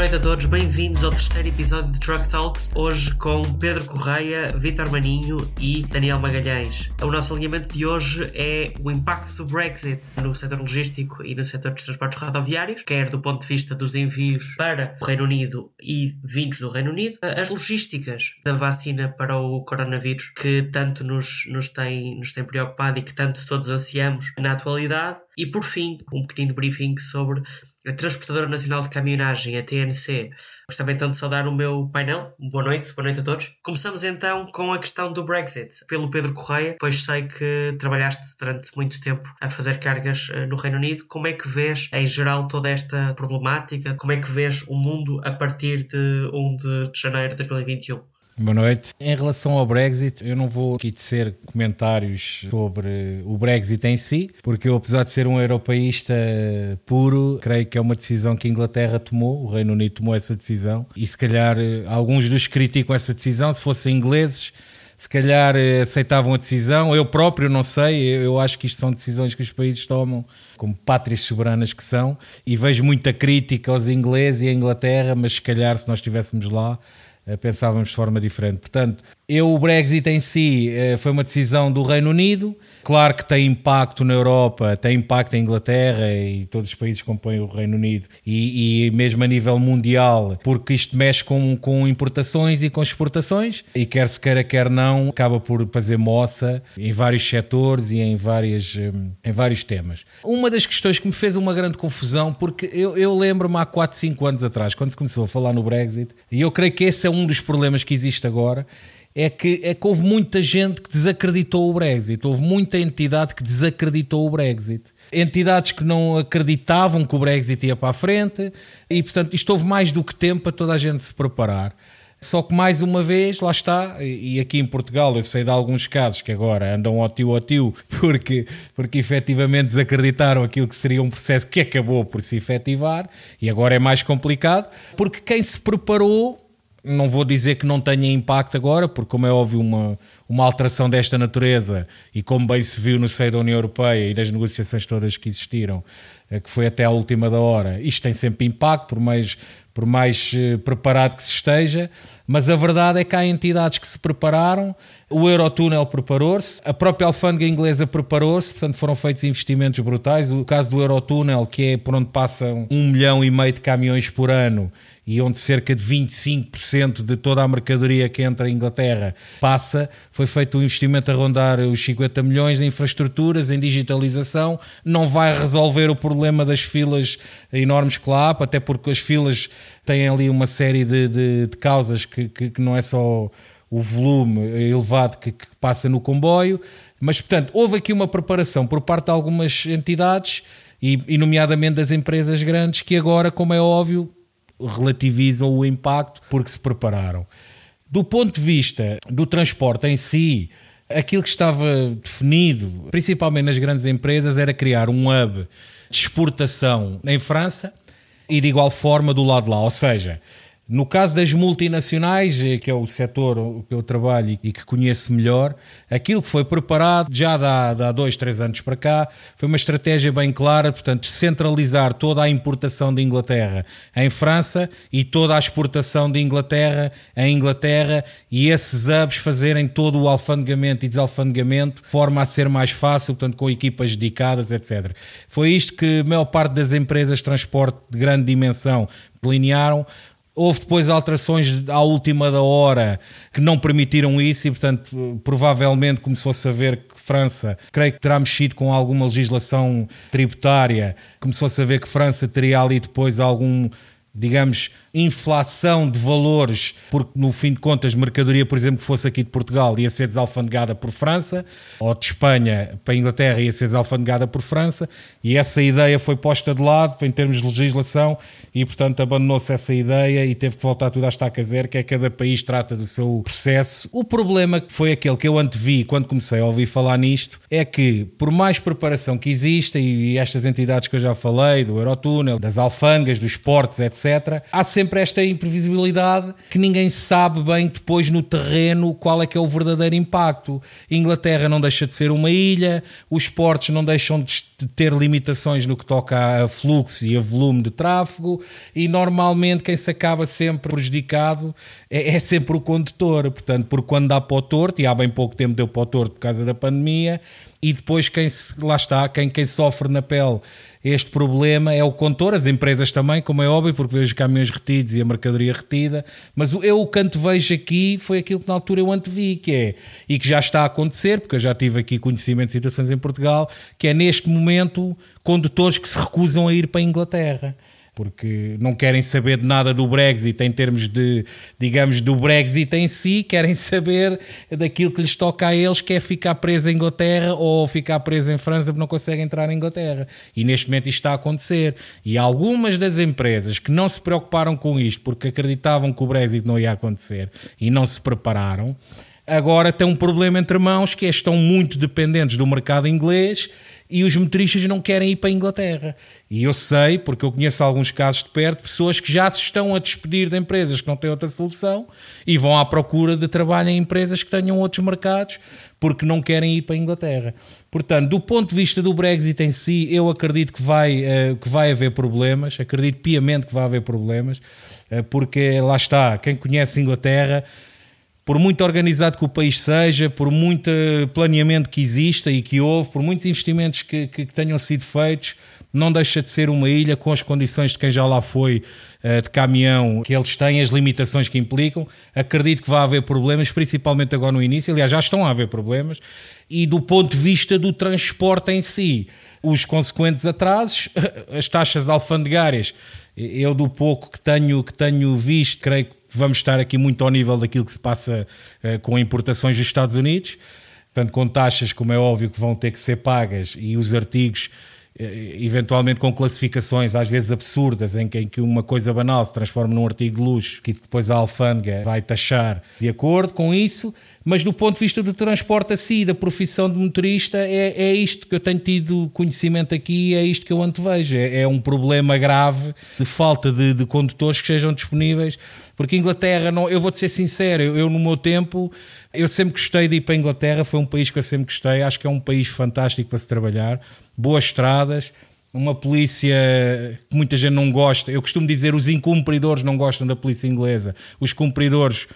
noite a todos, bem-vindos ao terceiro episódio de Truck Talks, hoje com Pedro Correia, Vitor Maninho e Daniel Magalhães. O nosso alinhamento de hoje é o impacto do Brexit no setor logístico e no setor dos transportes rodoviários, quer do ponto de vista dos envios para o Reino Unido e vindos do Reino Unido, as logísticas da vacina para o coronavírus que tanto nos, nos, tem, nos tem preocupado e que tanto todos ansiamos na atualidade, e por fim, um pequeno briefing sobre a Transportadora Nacional de Caminhonagem, a TNC. Gostava então de saudar o meu painel. Boa noite, boa noite a todos. Começamos então com a questão do Brexit, pelo Pedro Correia, pois sei que trabalhaste durante muito tempo a fazer cargas uh, no Reino Unido. Como é que vês, em geral, toda esta problemática? Como é que vês o mundo a partir de 1 de janeiro de 2021? Boa noite. Em relação ao Brexit, eu não vou aqui tecer comentários sobre o Brexit em si, porque eu, apesar de ser um europeísta puro, creio que é uma decisão que a Inglaterra tomou, o Reino Unido tomou essa decisão, e se calhar alguns dos criticam essa decisão, se fossem ingleses, se calhar aceitavam a decisão. Eu próprio não sei, eu acho que isto são decisões que os países tomam como pátrias soberanas que são, e vejo muita crítica aos ingleses e à Inglaterra, mas se calhar se nós estivéssemos lá eh, pensávamos de forma diferente. Portanto, eu, o Brexit em si eh, foi uma decisão do Reino Unido. Claro que tem impacto na Europa, tem impacto em Inglaterra e todos os países que compõem o Reino Unido e, e mesmo a nível mundial, porque isto mexe com, com importações e com exportações e quer se queira, quer não, acaba por fazer moça em vários setores e em, várias, eh, em vários temas. Uma das questões que me fez uma grande confusão, porque eu, eu lembro-me há 4, 5 anos atrás, quando se começou a falar no Brexit, e eu creio que esse é um dos problemas que existe agora, é que, é que houve muita gente que desacreditou o Brexit, houve muita entidade que desacreditou o Brexit. Entidades que não acreditavam que o Brexit ia para a frente, e portanto isto houve mais do que tempo para toda a gente se preparar. Só que mais uma vez, lá está, e aqui em Portugal eu sei de alguns casos que agora andam ao tio ao tio porque, porque efetivamente desacreditaram aquilo que seria um processo que acabou por se efetivar e agora é mais complicado, porque quem se preparou não vou dizer que não tenha impacto agora, porque, como é óbvio, uma, uma alteração desta natureza, e como bem se viu no seio da União Europeia e das negociações todas que existiram, eh, que foi até à última da hora, isto tem sempre impacto, por mais, por mais eh, preparado que se esteja, mas a verdade é que há entidades que se prepararam, o Eurotúnel preparou-se, a própria alfândega inglesa preparou-se, portanto foram feitos investimentos brutais. O caso do Eurotúnel, que é por onde passam um milhão e meio de caminhões por ano, e onde cerca de 25% de toda a mercadoria que entra em Inglaterra passa, foi feito um investimento a rondar os 50 milhões em infraestruturas, em digitalização. Não vai resolver o problema das filas enormes que lá há, até porque as filas têm ali uma série de, de, de causas que, que, que, não é só o volume elevado que, que passa no comboio, mas portanto houve aqui uma preparação por parte de algumas entidades e, e nomeadamente das empresas grandes que agora, como é óbvio, relativizam o impacto porque se prepararam. Do ponto de vista do transporte em si, aquilo que estava definido, principalmente nas grandes empresas, era criar um hub de exportação em França e de igual forma do lado de lá. Ou seja, no caso das multinacionais, eh, que é o setor que eu trabalho e que conheço melhor, aquilo que foi preparado já há, há dois, três anos para cá foi uma estratégia bem clara, portanto, centralizar toda a importação de Inglaterra em França e toda a exportação de Inglaterra em Inglaterra e esses hubs fazerem todo o alfandegamento e desalfandegamento de forma a ser mais fácil, portanto, com equipas dedicadas, etc. Foi isto que a maior parte das empresas de transporte de grande dimensão delinearam Houve depois alterações à última da hora que não permitiram isso e, portanto, provavelmente começou-se a ver que França, creio que terá mexido com alguma legislação tributária, começou-se a ver que França teria ali depois algum digamos, inflação de valores, porque no fim de contas, mercadoria, por exemplo, que fosse aqui de Portugal ia ser desalfandegada por França, ou de Espanha para a Inglaterra ia ser desalfandegada por França, e essa ideia foi posta de lado em termos de legislação e, portanto, abandonou-se essa ideia e teve que voltar tudo à estaca zero, que é cada país trata do seu processo. O problema que foi aquele que eu antevi quando comecei a ouvir falar nisto é que, por mais preparação que exista, e estas entidades que eu já falei, do Eurotúnel, das alfândegas, dos portos, etc., há sempre esta imprevisibilidade que ninguém sabe bem depois no terreno qual é que é o verdadeiro impacto. Inglaterra não deixa de ser uma ilha, os portos não deixam de de ter limitações no que toca a fluxo e a volume de tráfego, e normalmente quem se acaba sempre prejudicado é, é sempre o condutor. Portanto, porque quando dá para o torto, e há bem pouco tempo deu para o torto por causa da pandemia, e depois quem lá está, quem, quem sofre na pele este problema é o contor, as empresas também, como é óbvio, porque vejo caminhões retidos e a mercadoria retida, mas eu o que vejo aqui foi aquilo que na altura eu antevi, que é, e que já está a acontecer, porque eu já tive aqui conhecimento de situações em Portugal, que é neste momento condutores que se recusam a ir para a Inglaterra porque não querem saber de nada do Brexit em termos de, digamos, do Brexit em si, querem saber daquilo que lhes toca a eles, que é ficar preso em Inglaterra ou ficar preso em França porque não conseguem entrar na Inglaterra. E neste momento isto está a acontecer. E algumas das empresas que não se preocuparam com isto porque acreditavam que o Brexit não ia acontecer e não se prepararam, agora têm um problema entre mãos que é, estão muito dependentes do mercado inglês e os motoristas não querem ir para a Inglaterra. E eu sei, porque eu conheço alguns casos de perto, pessoas que já se estão a despedir de empresas que não têm outra solução e vão à procura de trabalho em empresas que tenham outros mercados porque não querem ir para a Inglaterra. Portanto, do ponto de vista do Brexit em si, eu acredito que vai, uh, que vai haver problemas, acredito piamente que vai haver problemas, uh, porque lá está, quem conhece a Inglaterra por muito organizado que o país seja, por muito planeamento que exista e que houve, por muitos investimentos que, que, que tenham sido feitos, não deixa de ser uma ilha com as condições de quem já lá foi eh, de caminhão, que eles têm, as limitações que implicam. Acredito que vai haver problemas, principalmente agora no início. Aliás, já estão a haver problemas. E do ponto de vista do transporte em si, os consequentes atrasos, as taxas alfandegárias, eu do pouco que tenho, que tenho visto, creio que vamos estar aqui muito ao nível daquilo que se passa uh, com importações dos Estados Unidos, portanto, com taxas, como é óbvio, que vão ter que ser pagas e os artigos eh, eventualmente com classificações às vezes absurdas, em que, em que, uma coisa banal se transforma num artigo de luxo que depois a alfândega vai taxar de acordo com isso, mas do ponto de vista do transporte a si, da profissão de motorista, é, é isto que eu tenho tido conhecimento aqui, é isto que eu antevejo. É, é um problema grave de falta de, de condutores que sejam disponíveis porque Inglaterra, não, eu vou-te ser sincero, eu, eu, no meu tempo, eu sempre gostei de ir para a Inglaterra, foi um país que eu sempre gostei, acho que é um país fantástico para se trabalhar, boas estradas, uma polícia que muita gente não gosta. Eu costumo dizer os incumpridores não gostam da polícia inglesa, os cumpridores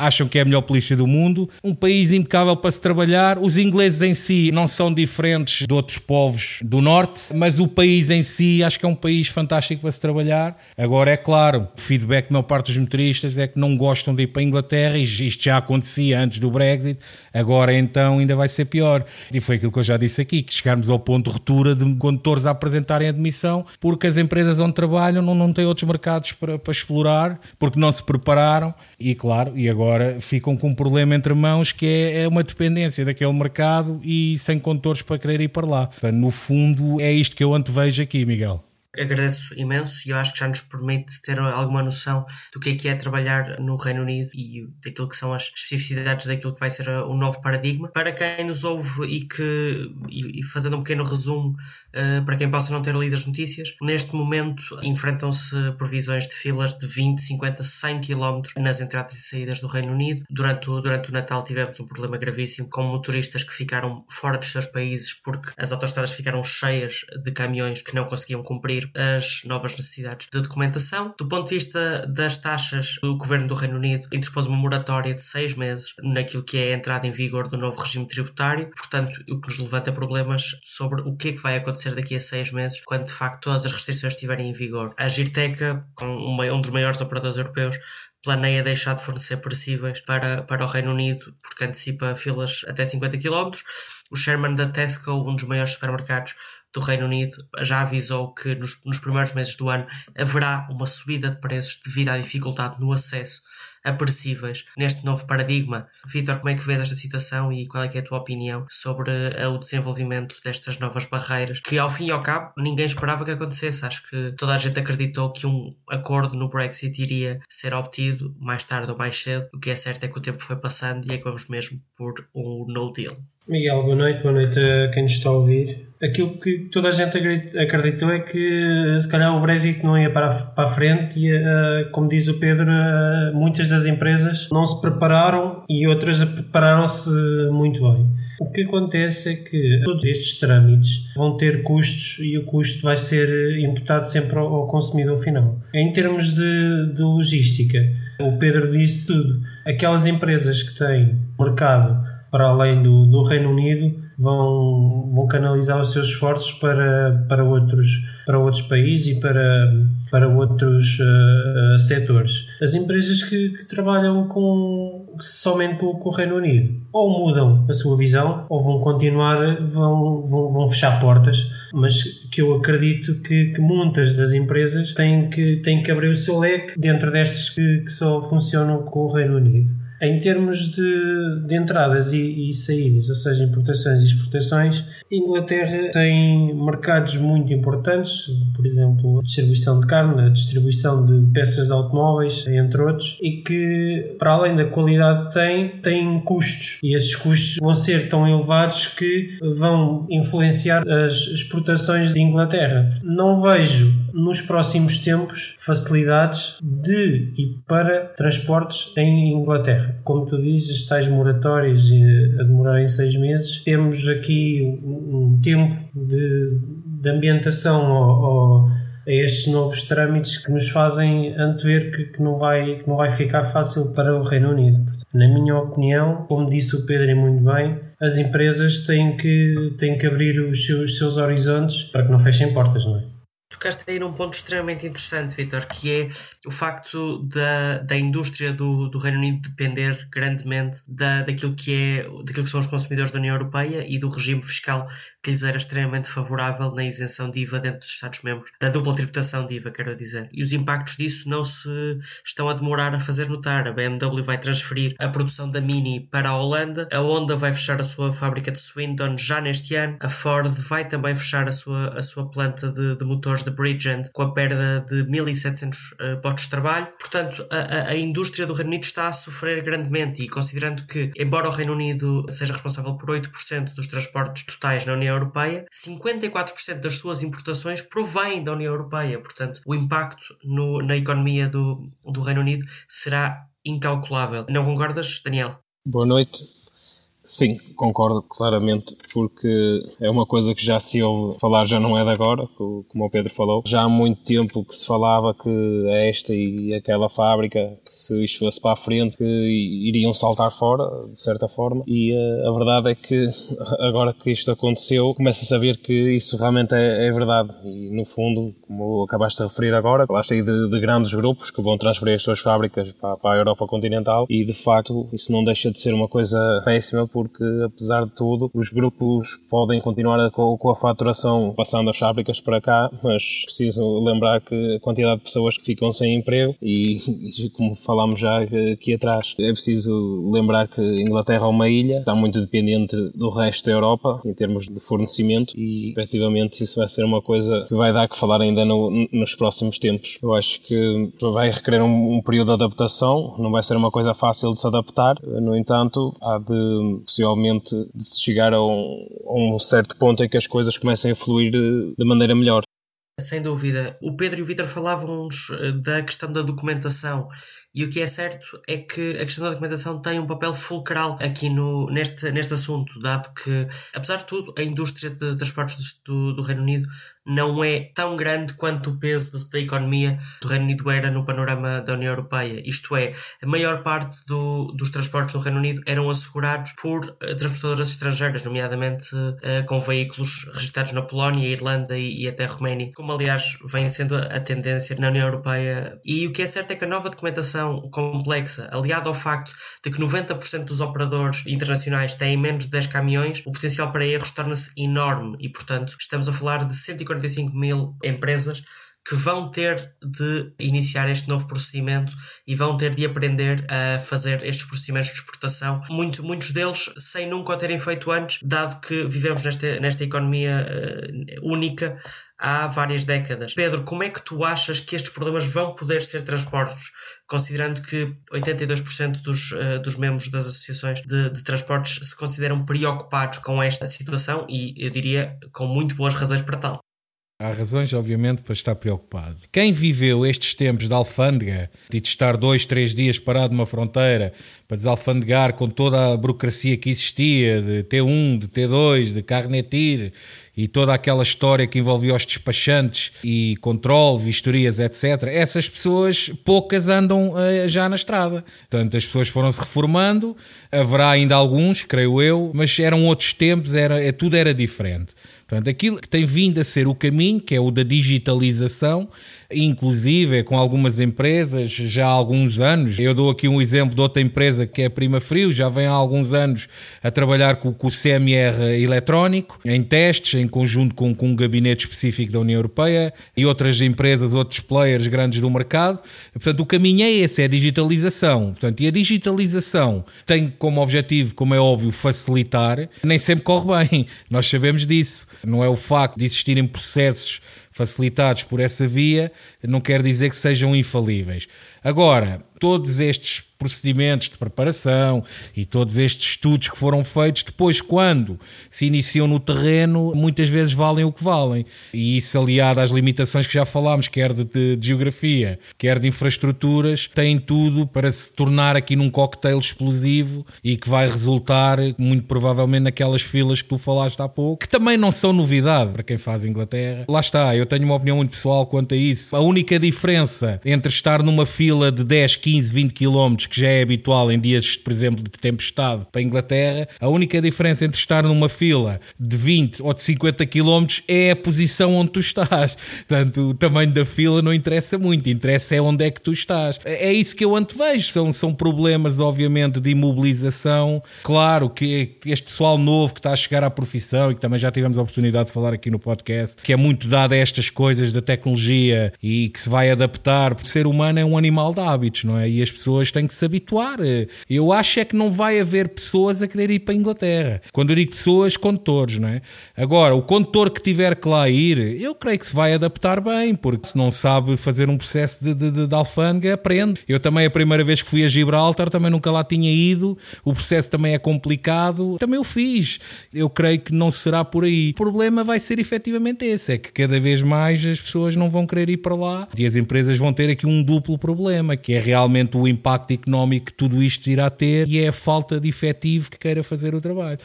acham que é a melhor polícia do mundo, um país impecável para se trabalhar. Os ingleses em si não são diferentes de outros povos do norte, mas o país em si acho que é um país fantástico para se trabalhar. Agora, é claro, o feedback da maior parte dos motoristas é que não gostam de ir para a Inglaterra, e isto já acontecia antes do Brexit, agora então ainda vai ser pior. E foi aquilo que eu já disse aqui, que chegarmos ao ponto de ruptura de condutores a apresentarem admissão, porque as empresas onde trabalham não, não têm outros mercados para, para explorar, porque não se prepararam, e claro, e agora ficam com um problema entre mãos que é, é uma dependência daquele mercado e sem condutores para querer ir para lá. Portanto, no fundo, é isto que eu antevejo aqui, Miguel agradeço imenso e eu acho que já nos permite ter alguma noção do que é que é trabalhar no Reino Unido e daquilo que são as especificidades daquilo que vai ser o novo paradigma. Para quem nos ouve e que, e, fazendo um pequeno resumo, uh, para quem possa não ter lido as notícias, neste momento enfrentam-se previsões de filas de 20, 50, 100 km nas entradas e saídas do Reino Unido. Durante o, durante o Natal tivemos um problema gravíssimo com motoristas que ficaram fora dos seus países porque as autostradas ficaram cheias de caminhões que não conseguiam cumprir as novas necessidades de documentação. Do ponto de vista das taxas, o governo do Reino Unido interpôs uma moratória de seis meses naquilo que é a entrada em vigor do novo regime tributário, portanto, o que nos levanta problemas sobre o que é que vai acontecer daqui a seis meses, quando de facto todas as restrições estiverem em vigor. A Girteca, um dos maiores operadores europeus, planeia deixar de fornecer perecíveis para, para o Reino Unido porque antecipa filas até 50 km. O Sherman da Tesco, um dos maiores supermercados do Reino Unido já avisou que nos, nos primeiros meses do ano haverá uma subida de preços devido à dificuldade no acesso apressíveis neste novo paradigma. Vitor, como é que vês esta situação e qual é, é a tua opinião sobre uh, o desenvolvimento destas novas barreiras que, ao fim e ao cabo, ninguém esperava que acontecesse. Acho que toda a gente acreditou que um acordo no Brexit iria ser obtido mais tarde ou mais cedo. O que é certo é que o tempo foi passando e é que vamos mesmo por um no deal. Miguel, boa noite, boa noite a quem nos está a ouvir. Aquilo que toda a gente acreditou é que se calhar o Brexit não ia para para a frente e, uh, como diz o Pedro, uh, muitas das empresas não se prepararam e outras prepararam-se muito bem. O que acontece é que todos estes trâmites vão ter custos e o custo vai ser imputado sempre ao, consumidor final. Em termos de, de logística, o Pedro disse tudo. Aquelas empresas que têm mercado para além do, do Reino Unido vão, vão canalizar os seus esforços para, para, outros, para outros países e para, para outros uh, setores. As empresas que, que trabalham com, somente com, com, o Reino Unido ou mudam a sua visão ou vão continuar, vão, vão, vão fechar portas, mas que eu acredito que, que muitas das empresas têm que, têm que abrir o seu leque dentro destas que, que só funcionam com o Reino Unido. Em termos de, de entradas e, e, saídas, ou seja, importações e exportações, a Inglaterra tem mercados muito importantes, por exemplo, a distribuição de carne, a distribuição de peças de automóveis, entre outros, e que, para além da qualidade que tem, têm custos. E esses custos vão ser tão elevados que vão influenciar as exportações de Inglaterra. Não vejo nos próximos tempos facilidades de e para transportes em Inglaterra. Como tu dizes, tais moratórias a demorar em seis meses, temos aqui um tempo de, de ambientação ao, ao, a estes novos trâmites que nos fazem antever que, que, não vai, que não vai ficar fácil para o Reino Unido. Na minha opinião, como disse o Pedro e muito bem, as empresas têm que, têm que abrir os seus, os seus horizontes para que não fechem portas, não é? Tocaste aí num ponto extremamente interessante, Vitor, que é o facto da, da indústria do, do Reino Unido depender grandemente da, daquilo, que é, daquilo que são os consumidores da União Europeia e do regime fiscal que lhes era extremamente favorável na isenção de IVA dentro dos Estados-membros, da dupla tributação de IVA, quero dizer. E os impactos disso não se estão a demorar a fazer notar. A BMW vai transferir a produção da Mini para a Holanda, a Honda vai fechar a sua fábrica de Swindon já neste ano, a Ford vai também fechar a sua, a sua planta de, de motores de Bridgend com a perda de 1.700 uh, postos de trabalho. Portanto, a, a, indústria do Reino Unido está a sofrer grandemente e considerando que, embora o Reino Unido seja responsável por 8% dos transportes totais na União Europeia, 54% das suas importações provêm da União Europeia. Portanto, o impacto no, na economia do, do Reino Unido será incalculável. Não concordas, Daniel? Boa noite. Sim, concordo claramente, porque é uma coisa que já se ouve falar, já não é de agora, como o Pedro falou. Já há muito tempo que se falava que esta e aquela fábrica, se isto fosse para a frente, que iriam saltar fora, de certa forma. E a, eh, a verdade é que agora que isto aconteceu, começa a saber que isso realmente é, é verdade. E no fundo, como acabaste de referir agora, lá cheio de, de, grandes grupos que vão transferir as suas fábricas para, para a Europa continental e de facto isso não deixa de ser uma coisa péssima porque, apesar de tudo, os grupos podem continuar com, com a faturação passando as fábricas para cá, mas preciso lembrar que a quantidade de pessoas que ficam sem emprego e, como falámos já aqui atrás, é preciso lembrar que a Inglaterra é uma ilha, está muito dependente do resto da Europa em termos de fornecimento e, efetivamente, isso vai ser uma coisa que vai dar que falar ainda no, nos próximos tempos. Eu acho que vai requerer um, um período de adaptação, não vai ser uma coisa fácil de se adaptar, no entanto, há de possivelmente de se chegar a um, a um certo ponto em que as coisas comecem a fluir de, de maneira melhor. Sem dúvida. O Pedro e o Vitor falavam-nos eh, da questão da documentação e o que é certo é que a questão da documentação tem um papel fulcral aqui no, neste, neste assunto, dado que, apesar de tudo, a indústria de transportes do, do Reino Unido não é tão grande quanto o peso da economia do Reino Unido era no panorama da União Europeia. Isto é, a maior parte do, dos transportes do Reino Unido eram assegurados por uh, transportadoras estrangeiras, nomeadamente uh, com veículos registrados na Polónia, Irlanda e, e, até Roménia, como aliás vem sendo a tendência na União Europeia. E o que é certo é que a nova documentação complexa, aliada ao facto de que 90% dos operadores internacionais têm menos de 10 caminhões, o potencial para erros torna-se enorme e, portanto, estamos a falar de 140 45 mil empresas que vão ter de iniciar este novo procedimento e vão ter de aprender a fazer estes procedimentos de exportação. Muito, muitos deles sem nunca o terem feito antes, dado que vivemos nesta, nesta economia uh, única há várias décadas. Pedro, como é que tu achas que estes problemas vão poder ser transportes, considerando que 82% dos, uh, dos membros das associações de, de, transportes se consideram preocupados com esta situação e eu diria com muito boas razões para tal? Há razões, obviamente, para estar preocupado. Quem viveu estes tempos de alfândega de estar dois, três dias parado numa fronteira para desalfandegar com toda a burocracia que existia de T1, de T2, de Carnetir e toda aquela história que envolvia os despachantes e controle, vistorias, etc. Essas pessoas, poucas andam uh, já na estrada. Portanto, as pessoas foram-se reformando, haverá ainda alguns, creio eu, mas eram outros tempos, era, é, tudo era diferente. Portanto, aquilo que tem vindo a ser o caminho, que é o da digitalização, inclusive com algumas empresas já há alguns anos. Eu dou aqui um exemplo de outra empresa que é a Prima Frio, já vem há alguns anos a trabalhar com, com o CMR eletrónico, em testes, em conjunto com, com um gabinete específico da União Europeia e outras empresas, outros players grandes do mercado. Portanto, o caminho é esse, é a digitalização. Portanto, e a digitalização tem como objetivo, como é óbvio, facilitar, nem sempre corre bem, nós sabemos disso. Não é o facto de existirem processos facilitados por essa via, não quer dizer que sejam infalíveis. Agora, todos estes procedimentos de preparação e todos estes estudos que foram feitos, depois, quando se iniciam no terreno, muitas vezes valem o que valem. E isso, aliado às limitações que já falámos, quer de, de, de geografia, quer de infraestruturas, tem tudo para se tornar aqui num cocktail explosivo e que vai resultar, muito provavelmente, naquelas filas que tu falaste há pouco, que também não são novidade para quem faz Inglaterra. Lá está, eu tenho uma opinião muito pessoal quanto a isso. A única diferença entre estar numa fila de 10, 15, 20 km que já é habitual em dias, por exemplo, de tempestade para a Inglaterra, a única diferença entre estar numa fila de 20 ou de 50 km é a posição onde tu estás. Portanto, o tamanho da fila não interessa muito, interessa é onde é que tu estás. É, é isso que eu antevejo. São, são problemas, obviamente, de imobilização. Claro que este pessoal novo que está a chegar à profissão e que também já tivemos a oportunidade de falar aqui no podcast, que é muito dado a estas coisas da tecnologia e que se vai adaptar. O ser humano é um animal de hábitos, não é? E as pessoas têm que se habituar. Eu acho é que não vai haver pessoas a querer ir para a Inglaterra. Quando eu digo pessoas, condutores, não é? Agora, o condutor que tiver que lá ir, eu creio que se vai adaptar bem, porque se não sabe fazer um processo de, de, de alfândega, aprende. Eu também, a primeira vez que fui a Gibraltar, também nunca lá tinha ido. O processo também é complicado. Também o fiz. Eu creio que não será por aí. O problema vai ser efetivamente esse: é que cada vez mais as pessoas não vão querer ir para lá e as empresas vão ter aqui um duplo problema, que é realmente o impacto económico que tudo isto irá ter e é a falta de efetivo que queira fazer o trabalho.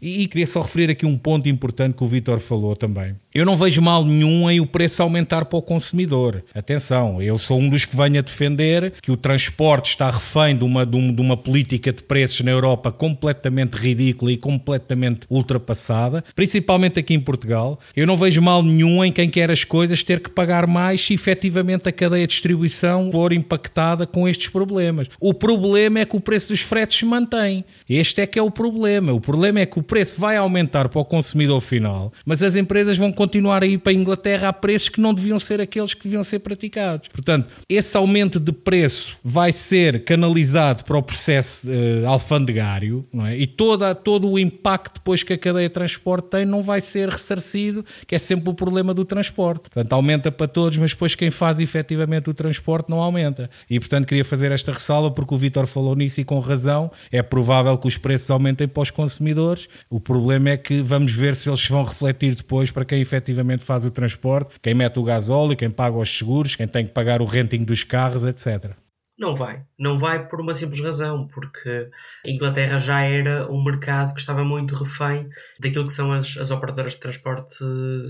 E, e queria só referir aqui um ponto importante que o Vitor falou também. Eu não vejo mal nenhum em o preço aumentar para o consumidor. Atenção, eu sou um dos que venho a defender que o transporte está refém de uma, de uma política de preços na Europa completamente ridícula e completamente ultrapassada, principalmente aqui em Portugal. Eu não vejo mal nenhum em quem quer as coisas ter que pagar mais se efetivamente a cadeia de distribuição for impactada com estes problemas. O problema é que o preço dos fretes se mantém. Este é que é o problema. O problema é que o preço vai aumentar para o consumidor final, mas as empresas vão continuar a ir para a Inglaterra a preços que não deviam ser aqueles que deviam ser praticados. Portanto, esse aumento de preço vai ser canalizado para o processo uh, alfandegário não é? e toda, todo o impacto depois que a cadeia de transporte tem não vai ser ressarcido, que é sempre o problema do transporte. Portanto, aumenta para todos, mas depois quem faz efetivamente o transporte não aumenta. E, portanto, queria fazer esta ressalva porque o Vitor falou nisso e com razão. É provável que os preços aumentem para os consumidores. O problema é que vamos ver se eles vão refletir depois para quem efetivamente faz o transporte, quem mete o gasóleo, quem paga os seguros, quem tem que pagar o renting dos carros, etc. Não vai. Não vai por uma simples razão, porque a Inglaterra já era um mercado que estava muito refém daquilo que são as, as operadoras de transporte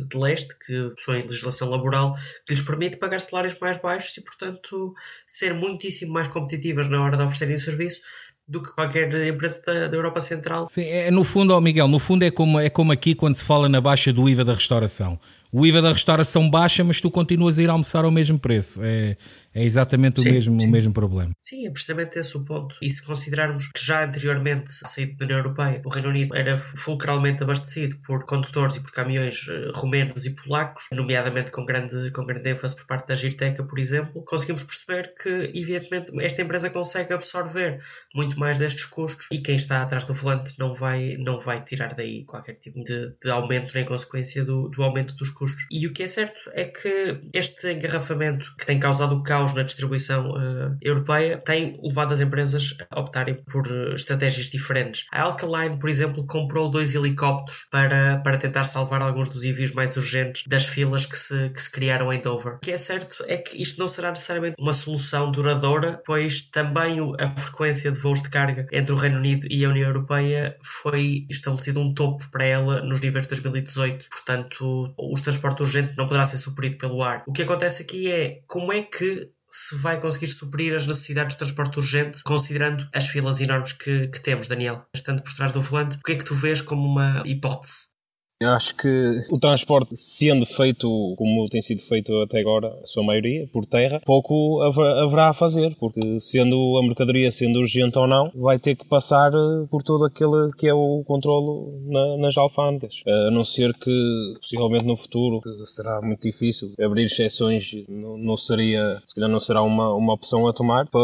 de leste, que possuem legislação laboral que lhes permite pagar salários mais baixos e, portanto, ser muitíssimo mais competitivas na hora de oferecerem o serviço do que qualquer empresa da, da, Europa Central. Sim, é, no fundo, oh Miguel, no fundo é como, é como aqui quando se fala na baixa do IVA da restauração. O IVA da restauração baixa, mas tu continuas a ir almoçar ao mesmo preço. É, é exatamente sim, o, mesmo, sim. o mesmo problema. Sim, é precisamente esse o ponto. E se considerarmos que já anteriormente, saído da União Europeia, o Reino Unido era fulcralmente abastecido por condutores e por caminhões uh, romenos e polacos, nomeadamente com grande, com grande ênfase por parte da Girteca, por exemplo, conseguimos perceber que, evidentemente, esta empresa consegue absorver muito mais destes custos e quem está atrás do volante não vai, não vai tirar daí qualquer tipo de, de aumento nem consequência do, do aumento dos custos. E o que é certo é que este engarrafamento que tem causado o caos na distribuição uh, europeia tem levado as empresas a optarem por uh, estratégias diferentes. A Alkaline, por exemplo, comprou dois helicópteros para, para tentar salvar alguns dos envios mais urgentes das filas que se, que se criaram em Dover. O que é certo é que isto não será necessariamente uma solução duradoura, pois também a frequência de voos de carga entre o Reino Unido e a União Europeia foi estabelecido um topo para ela nos níveis de 2018. Portanto, o transporte urgente não poderá ser suprido pelo ar. O que acontece aqui é como é que se vai conseguir suprir as necessidades de transporte urgente, considerando as filas enormes que, que temos, Daniel. Estando por trás do volante, o que é que tu vês como uma hipótese? Acho que o transporte, sendo feito como tem sido feito até agora, a sua maioria, por terra, pouco haverá a fazer, porque sendo a mercadoria sendo urgente ou não, vai ter que passar eh, por todo aquele que é o controlo na, nas alfândegas. A não ser que, possivelmente no futuro, será muito difícil, abrir exceções não, não seria, se calhar não será uma, uma opção a tomar. Para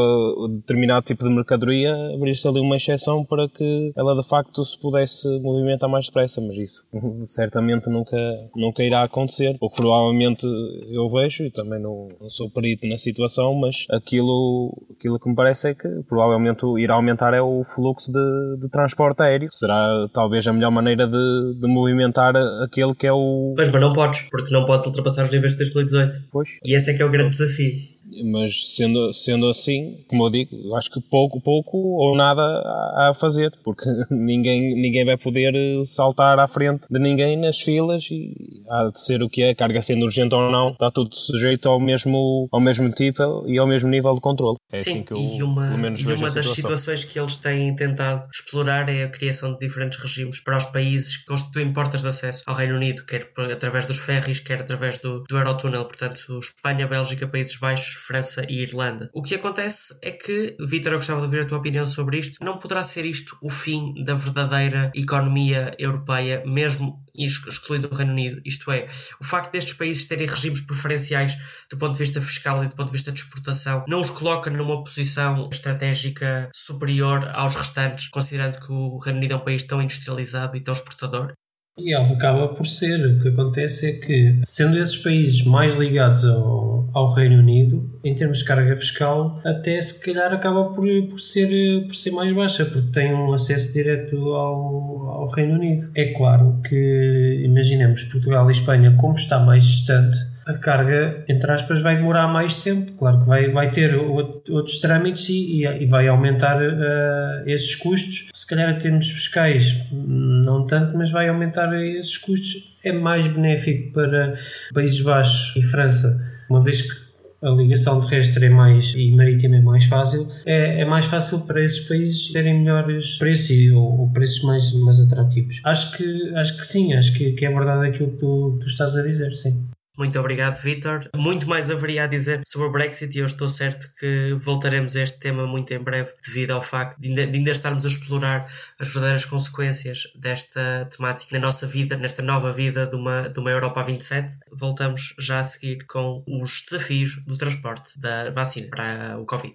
determinado tipo de mercadoria, abrir-se ali uma exceção para que ela de facto se pudesse movimentar mais depressa, mas isso certamente nunca, nunca irá acontecer. Ou provavelmente eu vejo, e também não, não, sou perito na situação, mas aquilo, aquilo que me parece é que provavelmente irá aumentar é o fluxo de, de transporte aéreo. Será talvez a melhor maneira de, de movimentar aquele que é o. Pois, mas não podes, porque não podes ultrapassar os níveis de 2018. Pois. E esse é que é o grande desafio mas sendo, sendo assim, como eu digo, acho que pouco, pouco ou nada a fazer, porque ninguém, ninguém vai poder eh, saltar à frente de ninguém nas filas e há de ser o que é, carga sendo urgente ou não, está tudo sujeito ao mesmo, ao mesmo tipo e ao mesmo nível de controle. É Sim, assim que eu, e uma, e uma das situações que eles têm tentado explorar é a criação de diferentes regimes para os países que constituem portas de acesso ao Reino Unido, quer através dos ferries, quer através do, do Eurotúnel, portanto Espanha, Bélgica, Países Baixos, França e Irlanda. O que acontece é que, Vitor, eu gostava de ouvir a tua opinião sobre isto, não poderá ser isto o fim da verdadeira economia europeia, mesmo excluindo o Reino Unido. Isto é, o facto destes países terem regimes preferenciais do ponto de vista fiscal e do ponto de vista de exportação não os coloca numa posição estratégica superior aos restantes, considerando que o Reino Unido é um país tão industrializado e tão exportador. E acaba por ser. O que acontece é que, sendo esses países mais ligados ao, ao Reino Unido, em termos de carga fiscal, até se calhar acaba por, por, ser, por ser mais baixa, porque tem um acesso direto ao, ao Reino Unido. É claro que, imaginemos, Portugal e Espanha, como está mais distante, a carga, entre aspas, vai demorar mais tempo. Claro que vai, vai ter outros trâmites e, e vai aumentar uh, esses custos. Se calhar, em termos fiscais, não tanto, mas vai aumentar esses custos. É mais benéfico para Países Baixos e França, uma vez que a ligação terrestre é mais e marítima é mais fácil, é, é mais fácil para esses países terem melhores preços ou, ou, preços mais, mais atrativos. Acho que, acho que sim, acho que, que é verdade aquilo que tu, tu estás a dizer, sim. Muito obrigado, Vitor. Muito mais haveria a dizer sobre o Brexit e eu estou certo que voltaremos a este tema muito em breve, devido ao facto de ainda, de ainda estarmos a explorar as verdadeiras consequências desta temática na nossa vida, nesta nova vida de uma, de uma Europa a 27. Voltamos já a seguir com os desafios do transporte da vacina para o Covid.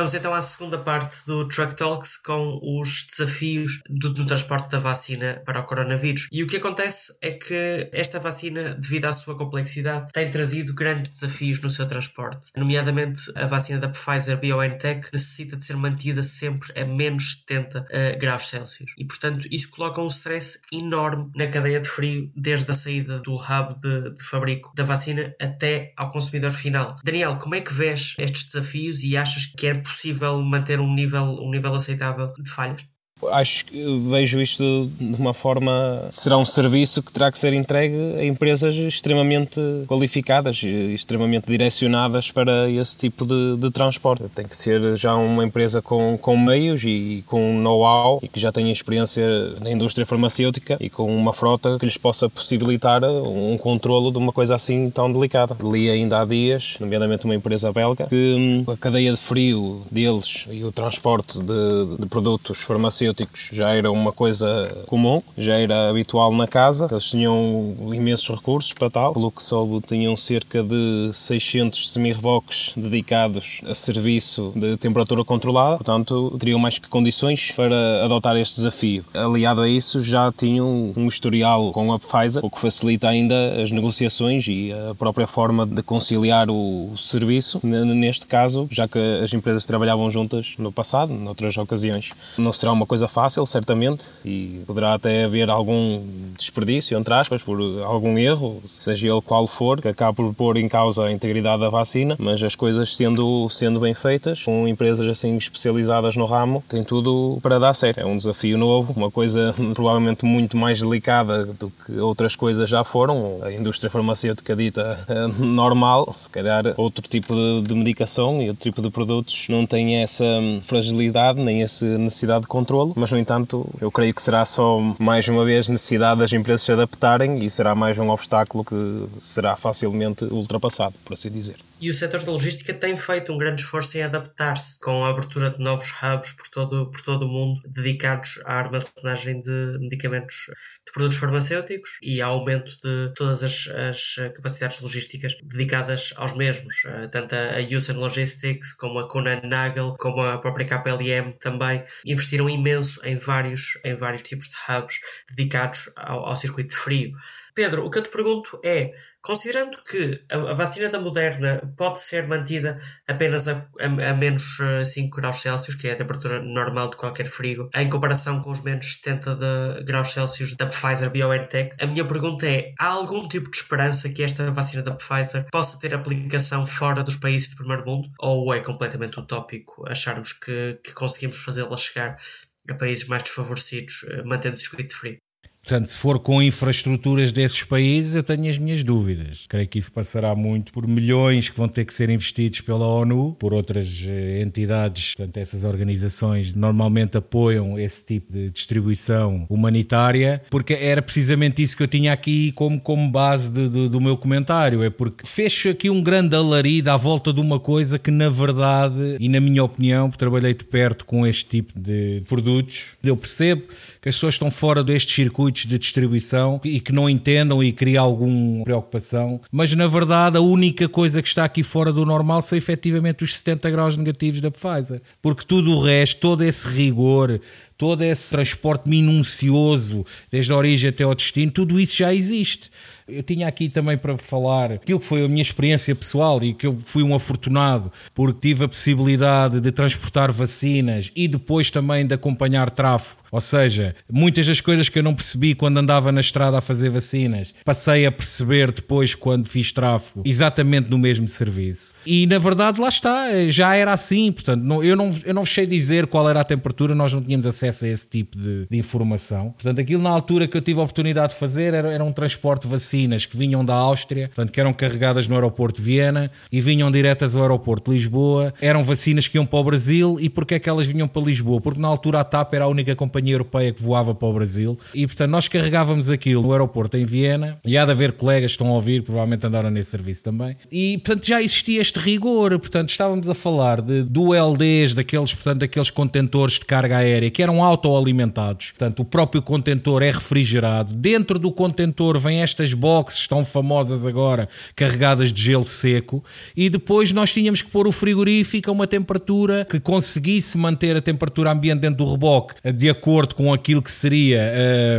Vamos então à segunda parte do Truck Talks com os desafios do, do, transporte da vacina para o coronavírus. E o que acontece é que esta vacina, devido à sua complexidade, tem trazido grandes desafios no seu transporte. Nomeadamente, a vacina da Pfizer BioNTech necessita de ser mantida sempre a menos 70 uh, eh, graus Celsius. E, portanto, isso coloca um stress enorme na cadeia de frio, desde a saída do hub de, de fabrico da vacina até ao consumidor final. Daniel, como é que vês estes desafios e achas que é possível manter um nível, um nível aceitável de falhas? Acho que vejo isto de uma forma. Será um serviço que terá que ser entregue a empresas extremamente qualificadas e extremamente direcionadas para esse tipo de, de transporte. Tem que ser já uma empresa com, com meios e com know-how e que já tenha experiência na indústria farmacêutica e com uma frota que lhes possa possibilitar um controlo de uma coisa assim tão delicada. Li ainda há dias, nomeadamente uma empresa belga, que hum, a cadeia de frio deles e o transporte de, de produtos farmacêuticos já era uma coisa comum, já era habitual na casa. Eles tinham imensos recursos para tal. Pelo que soube, tinham cerca de 600 semi-reboques dedicados a serviço de temperatura controlada. Portanto, teriam mais que condições para adotar este desafio. Aliado a isso, já tinham um historial com a Pfizer, o que facilita ainda as negociações e a própria forma de conciliar o serviço. Neste caso, já que as empresas trabalhavam juntas no passado, noutras ocasiões. Não será uma coisa fácil, certamente, e poderá até haver algum desperdício, entre aspas, por algum erro, seja ele qual for, que acabe por pôr em causa a integridade da vacina, mas as coisas sendo, sendo bem feitas, com empresas assim especializadas no ramo, tem tudo para dar certo. É um desafio novo, uma coisa provavelmente muito mais delicada do que outras coisas já foram. A indústria farmacêutica dita normal, se calhar outro tipo de, de medicação e outro tipo de produtos não têm essa fragilidade nem essa necessidade de controle, mas no entanto eu creio que será só mais uma vez necessidade das empresas se adaptarem e será mais um obstáculo que será facilmente ultrapassado, por assim dizer. E o setor da logística tem feito um grande esforço em adaptar-se, com a abertura de novos hubs por todo, por todo o mundo dedicados à armazenagem de medicamentos, de produtos farmacêuticos e ao aumento de todas as, as capacidades logísticas dedicadas aos mesmos. Eh, tanto a Usain Logistics, como a Conan Nagel, como a própria KPLM também investiram imenso em vários, em vários tipos de hubs dedicados ao, ao circuito de frio. Pedro, o que eu te pergunto é, considerando que a, vacina da Moderna pode ser mantida apenas a, a, a menos 5 eh, graus Celsius, que é a temperatura normal de qualquer frigo, em comparação com os menos 70 de, graus Celsius da Pfizer BioNTech, a minha pergunta é, há algum tipo de esperança que esta vacina da Pfizer possa ter aplicação fora dos países de primeiro mundo? Ou é completamente utópico acharmos que, que conseguimos fazê-la chegar a países mais desfavorecidos, eh, mantendo o circuito frio? Portanto, se for com infraestruturas desses países, eu tenho as minhas dúvidas. Creio que isso passará muito por milhões que vão ter que ser investidos pela ONU, por outras eh, entidades. Portanto, essas organizações normalmente apoiam esse tipo de distribuição humanitária, porque era precisamente isso que eu tinha aqui como, como base de, de, do meu comentário. É porque fez aqui um grande alarido à volta de uma coisa que, na verdade, e na minha opinião, porque trabalhei de perto com este tipo de produtos, eu percebo que as pessoas estão fora destes circuitos de distribuição e que não entendam e cria alguma preocupação. Mas na verdade a única coisa que está aqui fora do normal são efetivamente os 70 graus negativos da Pfizer. Porque tudo o resto, todo esse rigor, todo esse transporte minucioso, desde a origem até ao destino, tudo isso já existe. Eu tinha aqui também para falar aquilo que foi a minha experiência pessoal e que eu fui um afortunado porque tive a possibilidade de transportar vacinas e depois também de acompanhar tráfego ou seja, muitas das coisas que eu não percebi quando andava na estrada a fazer vacinas, passei a perceber depois quando fiz tráfego, exatamente no mesmo serviço. E na verdade, lá está, já era assim. Portanto, não, eu, não, eu não sei dizer qual era a temperatura, nós não tínhamos acesso a esse tipo de, de informação. Portanto, aquilo na altura que eu tive a oportunidade de fazer era, era um transporte de vacinas que vinham da Áustria, portanto, que eram carregadas no aeroporto de Viena e vinham diretas ao aeroporto de Lisboa. Eram vacinas que iam para o Brasil e porquê é que elas vinham para Lisboa? Porque na altura a TAP era a única companhia companhia europeia que voava para o Brasil e, portanto, nós carregávamos aquilo no aeroporto em Viena e há de haver colegas que estão a ouvir, provavelmente andaram nesse serviço também. E, portanto, já existia este rigor, portanto, estávamos a falar de, do LDs, daqueles, portanto, daqueles contentores de carga aérea que eram autoalimentados. Portanto, o próprio contentor é refrigerado. Dentro do contentor vêm estas boxes tão famosas agora, carregadas de gelo seco, e depois nós tínhamos que pôr o frigorífico a uma temperatura que conseguisse manter a temperatura ambiente dentro do reboque de acordo acordo com aquilo que, seria,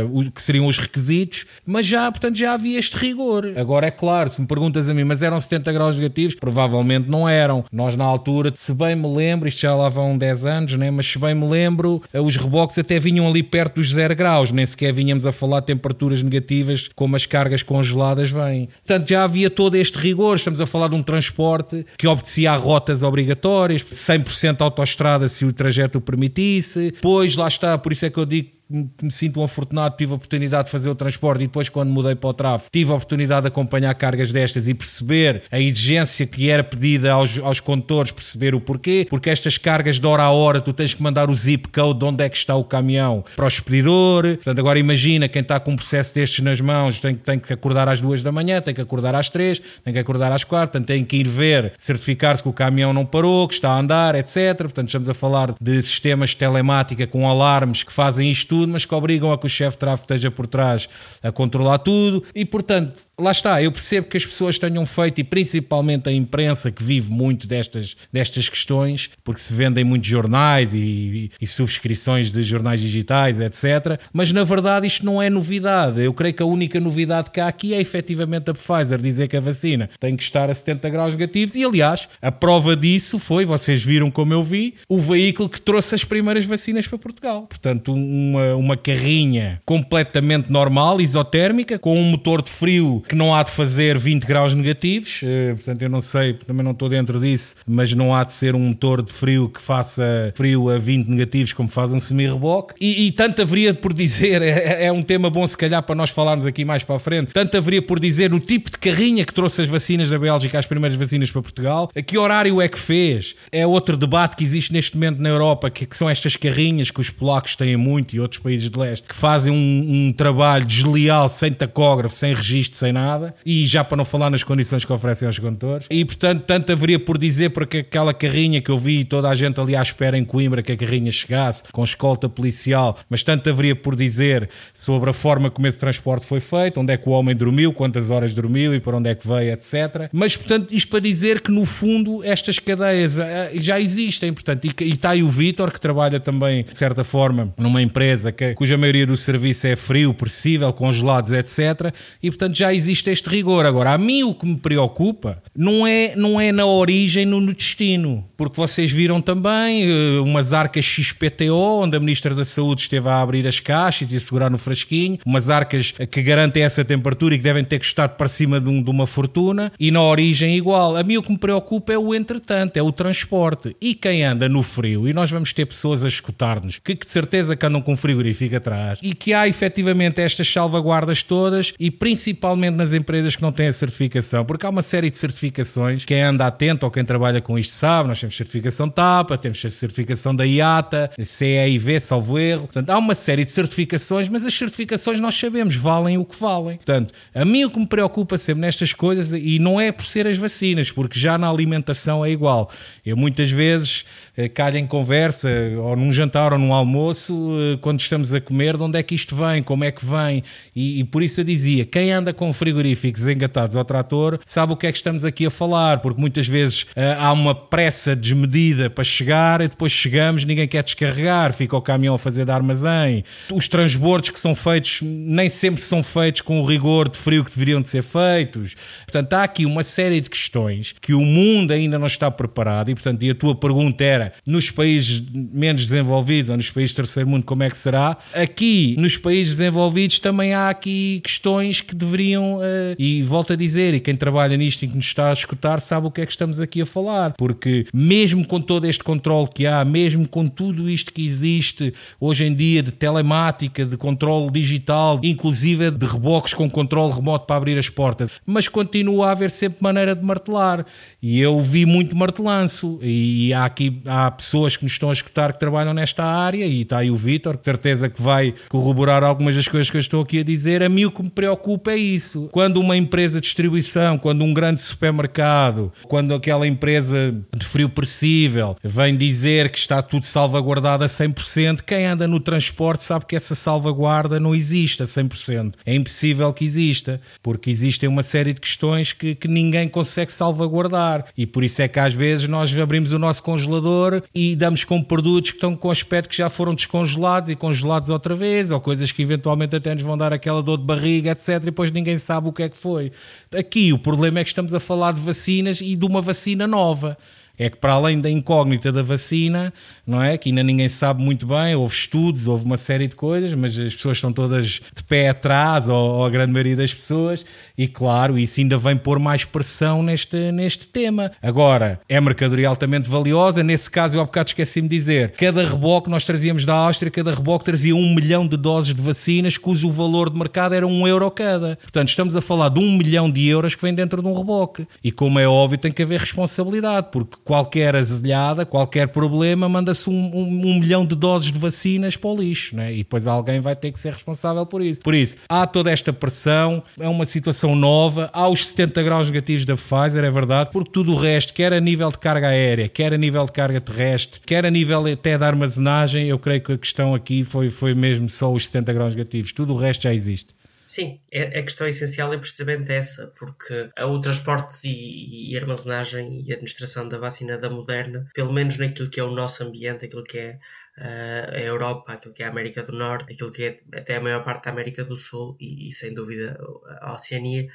uh, que seriam os requisitos, mas já, portanto, já havia este rigor. Agora é claro, se me perguntas a mim, mas eram 70 graus negativos? Provavelmente não eram. Nós na altura, se bem me lembro, isto já lá vão 10 anos, né? mas se bem me lembro, uh, os reboques até vinham ali perto dos 0 graus, nem sequer vinhamos a falar de temperaturas negativas como as cargas congeladas vêm. Portanto, já havia todo este rigor. Estamos a falar de um transporte que obedecia a rotas obrigatórias, 100% autoestrada se o trajeto o permitisse. Pois, lá está, por isso isso é que eu digo me sinto um afortunado, tive a oportunidade de fazer o transporte e depois, quando mudei para o tráfego, tive a oportunidade de acompanhar cargas destas e perceber a exigência que era pedida aos, aos condutores, perceber o porquê, porque estas cargas de hora a hora tu tens que mandar o zip code de onde é que está o caminhão para o expedidor. Portanto, agora imagina quem está com um processo destes nas mãos tem, tem que acordar às duas da manhã, tem que acordar às três, tem que acordar às quatro, portanto, tem que ir ver, certificar-se que o caminhão não parou, que está a andar, etc. Portanto, estamos a falar de sistemas telemática com alarmes que fazem isto tudo, mas que obrigam a que o chefe de tráfego esteja por trás a controlar tudo. E, portanto, lá está, eu percebo que as pessoas tenham feito, e principalmente a imprensa que vive muito destas, destas questões, porque se vendem muitos jornais e, e, subscrições de jornais digitais, etc. Mas na verdade isto não é novidade. Eu creio que a única novidade que há aqui é efetivamente a Pfizer dizer que a vacina tem que estar a 70 graus negativos. E aliás, a prova disso foi, vocês viram como eu vi, o veículo que trouxe as primeiras vacinas para Portugal. Portanto, uma, uma carrinha completamente normal, isotérmica, com um motor de frio que não há de fazer 20 graus negativos, uh, portanto eu não sei, também não estou dentro disso, mas não há de ser um motor de frio que faça frio a 20 negativos como faz um semi-reboque. E, e, tanto haveria por dizer, é, é, um tema bom se calhar para nós falarmos aqui mais para a frente, tanto haveria por dizer o tipo de carrinha que trouxe as vacinas da Bélgica, as primeiras vacinas para Portugal, a que horário é que fez. É outro debate que existe neste momento na Europa, que, que são estas carrinhas que os polacos têm muito e outros países de leste, que fazem um, um trabalho desleal, sem tacógrafo, sem registro, sem nada, e já para não falar nas condições que oferecem aos condutores. E portanto, tanto haveria por dizer porque aquela carrinha que eu vi toda a gente ali à espera em Coimbra que a carrinha chegasse, com escolta policial, mas tanto haveria por dizer sobre a forma como esse transporte foi feito, onde é que o homem dormiu, quantas horas dormiu e para onde é que veio, etc. Mas portanto, isto para dizer que no fundo estas cadeias eh, já existem, portanto, e, está aí o Vitor que trabalha também, de certa forma, numa empresa que, cuja maioria do serviço é frio, possível, congelados, etc. E portanto já este rigor. Agora, a mim o que me preocupa não é, não é na origem, no, no destino, porque vocês viram também uh, umas arcas XPTO, onde a Ministra da Saúde esteve a abrir as caixas e a segurar no frasquinho, umas arcas que garantem essa temperatura e que devem ter custado para cima de, um, de uma fortuna, e na origem igual. A mim o que me preocupa é o entretanto, é o transporte. E quem anda no frio, e nós vamos ter pessoas a escutar-nos, que, que de certeza que andam com frigorífico atrás, e que há efetivamente estas salvaguardas todas, e principalmente nas empresas que não têm a certificação, porque há uma série de certificações, quem anda atento ou quem trabalha com isto sabe, nós temos certificação TAPA, temos certificação da IATA, CEIV, salvo erro, portanto há uma série de certificações, mas as certificações nós sabemos, valem o que valem. Portanto, a mim o que me preocupa sempre nestas coisas, e não é por ser as vacinas, porque já na alimentação é igual. Eu muitas vezes eh, calho em conversa, ou num jantar ou num almoço, eh, quando estamos a comer, de onde é que isto vem, como é que vem, e, e por isso eu dizia, quem anda com frigoríficos engatados ao trator sabe o que é que estamos aqui a falar, porque muitas vezes uh, há uma pressa desmedida para chegar e depois chegamos, ninguém quer descarregar, fica o caminhão a fazer de armazém. Os transbordos que são feitos nem sempre são feitos com o rigor de frio que deveriam de ser feitos. Portanto, há aqui uma série de questões que o mundo ainda não está preparado e, portanto, e a tua pergunta era nos países menos desenvolvidos ou nos países do terceiro mundo, como é que será? Aqui, nos países desenvolvidos, também há aqui questões que deveriam, uh, e volto a dizer, e quem trabalha nisto e que nos está a escutar sabe o que é que estamos aqui a falar, porque mesmo com todo este controle que há, mesmo com tudo isto que existe hoje em dia de telemática, de controle digital, inclusive de reboques com controle remoto para abrir as portas, mas continua a haver sempre maneira de martelar. E eu vi muito martelanço, e há aqui há pessoas que nos estão a escutar que trabalham nesta área, e está aí o Vitor, que certeza que vai corroborar algumas das coisas que eu estou aqui a dizer. A mim o que me preocupa é isso. Quando uma empresa de distribuição, quando um grande supermercado, quando aquela empresa de frio perecível vem dizer que está tudo salvaguardado a 100%, quem anda no transporte sabe que essa salvaguarda não existe a 100%. É impossível que exista, porque existem uma série de questões que, que ninguém consegue salvaguardar. E por isso é que às vezes nós abrimos o nosso congelador e damos com produtos que estão com aspecto que já foram descongelados e congelados outra vez, ou coisas que eventualmente até nos vão dar aquela dor de barriga, etc. E depois ninguém sabe o que é que foi. Aqui o problema é que estamos a falar de vacinas e de uma vacina nova. É que para além da incógnita da vacina, não é? Que ainda ninguém sabe muito bem, houve estudos, houve uma série de coisas, mas as pessoas estão todas de pé atrás, ou, ou a grande maioria das pessoas, e claro, isso ainda vem pôr mais pressão neste, neste tema. Agora, é mercadoria altamente valiosa, nesse caso eu há bocado esqueci-me de dizer, cada reboque nós trazíamos da Áustria, cada reboque trazia um milhão de doses de vacinas, cujo valor de mercado era um euro cada. Portanto, estamos a falar de um milhão de euros que vem dentro de um reboque. E como é óbvio, tem que haver responsabilidade, porque qualquer azelhada, qualquer problema, manda-se um, um, um, milhão de doses de vacinas para o lixo, né? e depois alguém vai ter que ser responsável por isso. Por isso, há toda esta pressão, é uma situação nova, há os 70 graus negativos da Pfizer, é verdade, porque tudo o resto, quer a nível de carga aérea, quer a nível de carga terrestre, quer a nível até da armazenagem, eu creio que a questão aqui foi, foi mesmo só os 70 graus negativos, tudo o resto já existe. Sim, é, a questão essencial é precisamente essa, porque o transporte e, armazenagem e administração da vacina da Moderna, pelo menos naquilo que é o nosso ambiente, aquilo que é uh, a Europa, aquilo que é a América do Norte, aquilo que é até a maior parte da América do Sul e, e sem dúvida a Oceania,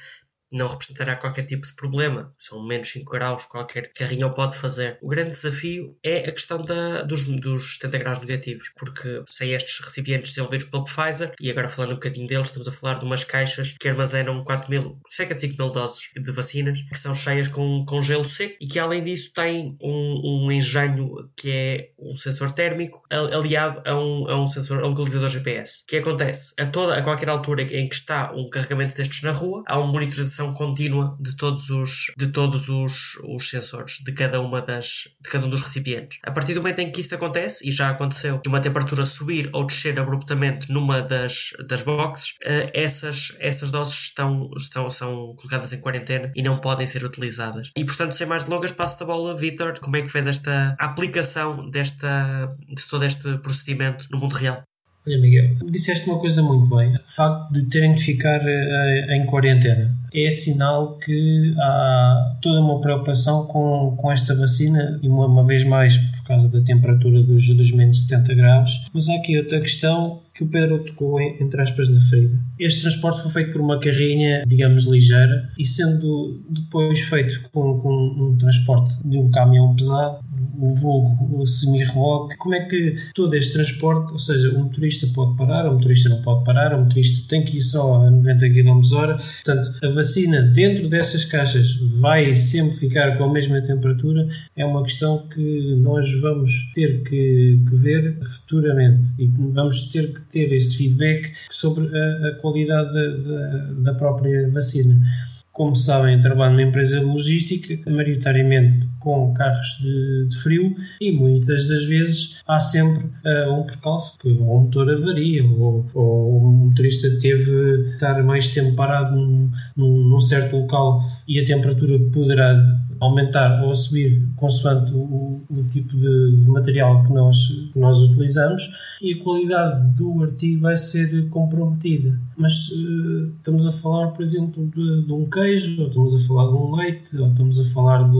não representará qualquer tipo de problema. São menos 5 graus, qualquer carrinho pode fazer. O grande desafio é a questão da, dos, dos 70 graus negativos, porque sem estes recipientes desenvolvidos pela Pfizer, e agora falando um bocadinho deles, estamos a falar de umas caixas que armazenam 4 mil, cerca de 5 mil doses de vacinas, que são cheias com, com gelo seco e que além disso têm um, um engenho que é um sensor térmico aliado a um, a um sensor, a um localizador GPS. O que acontece? A, toda, a qualquer altura em que está um carregamento destes na rua, há uma monitorização contínua de todos os, de todos os, os sensores, de cada uma das, de cada um dos recipientes. A partir do momento em que isso acontece, e já aconteceu, que uma temperatura subir ou descer abruptamente numa das, das boxes, uh, essas, essas doses estão, estão, são colocadas em quarentena e não podem ser utilizadas. E portanto, sem mais delongas, passo a bola, Vitor, como é que fez esta aplicação desta, de todo este procedimento no mundo real? Olha, Miguel, disseste uma coisa muito bem. O facto de terem de ficar uh, em quarentena é sinal que há toda uma preocupação com, com esta vacina, e uma vez mais por causa da temperatura dos, dos menos 70 graus. Mas há aqui outra questão que o Pedro tocou, entre aspas, na ferida. Este transporte foi feito por uma carrinha, digamos, ligeira, e sendo depois feito com, com um transporte de um caminhão pesado, o vulgo, o semi-reboque, como é que todo este transporte, ou seja, o motorista pode parar, o motorista não pode parar, o motorista tem que ir só a 90 km hora, portanto, a vacina dentro dessas caixas vai sempre ficar com a mesma temperatura, é uma questão que nós vamos ter que, que ver futuramente e vamos ter que ter esse feedback sobre a, a qualidade da, da, da própria vacina. Como sabem, trabalho numa empresa de logística, maioritariamente com carros de, de frio, e muitas das vezes há sempre uh, um percalço que o motor avaria, ou, ou o motorista teve estar mais tempo parado num, num, num certo local e a temperatura poderá aumentar ou subir consoante o, o tipo de, de, material que nós, que nós utilizamos e a qualidade do artigo vai ser comprometida. Mas uh, estamos a falar, por exemplo, de, de, um queijo, ou estamos a falar de um leite, ou estamos a falar de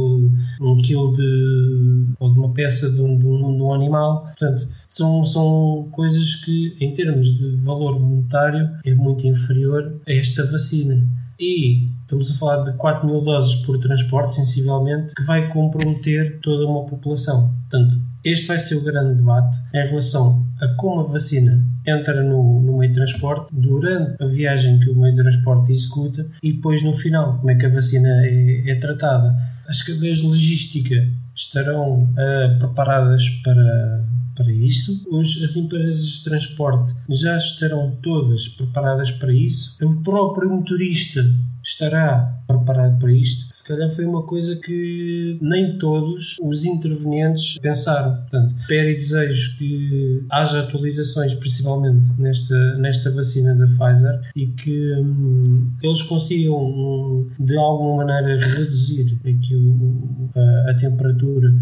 um quilo de, ou de uma peça de um, de um, de um animal. Portanto, são, são coisas que, em termos de valor monetário, é muito inferior a esta vacina e estamos a falar de 4 mil doses por transporte, sensivelmente, que vai comprometer toda uma população. Portanto, este vai ser o grande debate em relação a como a vacina entra no, no meio de transporte durante a viagem que o meio de transporte executa e depois no final, como é que a vacina é, é tratada. As cadeias de logística estarão uh, preparadas para para isso. Os, as empresas de transporte já estarão todas preparadas para isso. O próprio motorista estará preparado para isto. Se calhar foi uma coisa que nem todos os intervenientes pensaram. Portanto, espero e desejo que haja atualizações, principalmente nesta, nesta vacina da Pfizer, e que hum, eles consigam, hum, de alguma maneira, reduzir aqui o, a, a temperatura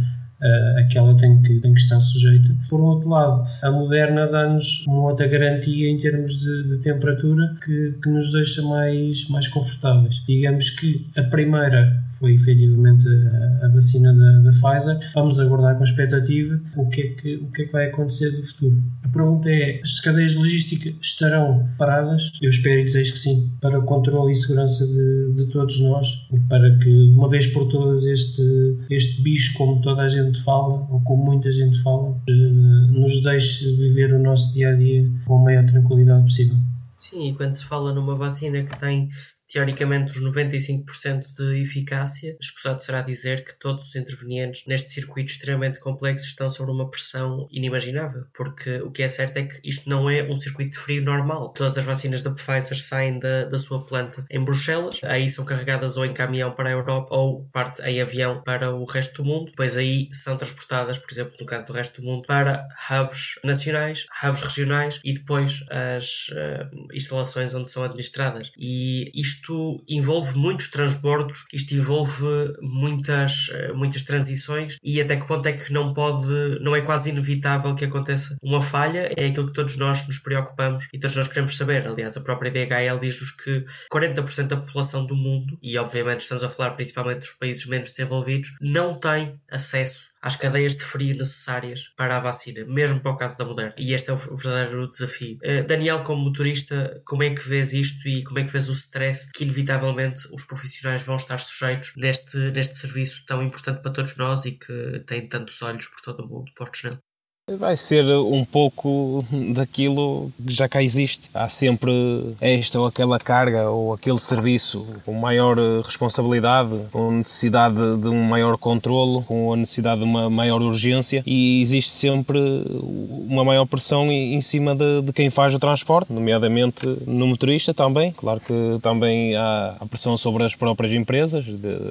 uh, a que ela tem que, tem que estar sujeita. Por outro lado, a Moderna dá-nos uma outra garantia em termos de, de temperatura que, que nos deixa mais, mais confortáveis. Digamos que a primeira foi efetivamente a, a vacina da, da, Pfizer. Vamos aguardar com expectativa o que, é que, o que é que vai acontecer do futuro. A pergunta é: as cadeias logísticas estarão paradas? Eu espero e desejo que sim, para o controle e segurança de, de todos nós e para que, de uma vez por todas, este, este bicho, como toda a gente fala, ou como muita gente fala, eh, nos deixe viver o nosso dia a dia com a maior tranquilidade possível. Sim, e quando se fala numa vacina que tem teoricamente os 95% de eficácia, escusado será dizer que todos os intervenientes neste circuito extremamente complexo estão sob uma pressão inimaginável, porque o que é certo é que isto não é um circuito de frio normal. Todas as vacinas da Pfizer saem da, da sua planta em Bruxelas, aí são carregadas ou em caminhão para a Europa ou parte em avião para o resto do mundo, depois aí são transportadas, por exemplo, no caso do resto do mundo, para hubs nacionais, hubs regionais e depois as uh, instalações onde são administradas. E isto isto envolve muitos transbordos, isto envolve muitas, eh, muitas transições e até que ponto é que não pode, não é quase inevitável que aconteça uma falha, é aquilo que todos nós nos preocupamos e todos nós queremos saber. Aliás, a própria DHL diz-nos que 40% da população do mundo, e obviamente estamos a falar principalmente dos países menos desenvolvidos, não tem acesso às cadeias de frio necessárias para a vacina, mesmo para o caso da Moderna. E este é o verdadeiro desafio. Uh, Daniel, como motorista, como é que vês isto e como é que vês o stress que inevitavelmente os profissionais vão estar sujeitos neste, neste serviço tão importante para todos nós e que tem tantos olhos por todo o mundo postos nele? Vai ser um pouco daquilo que já cá existe. Há sempre esta ou aquela carga ou aquele serviço com maior responsabilidade, com necessidade de um maior controlo, com a necessidade de uma maior urgência e existe sempre uma maior pressão em cima de, de quem faz o transporte, nomeadamente no motorista também. Claro que também há a pressão sobre as próprias empresas,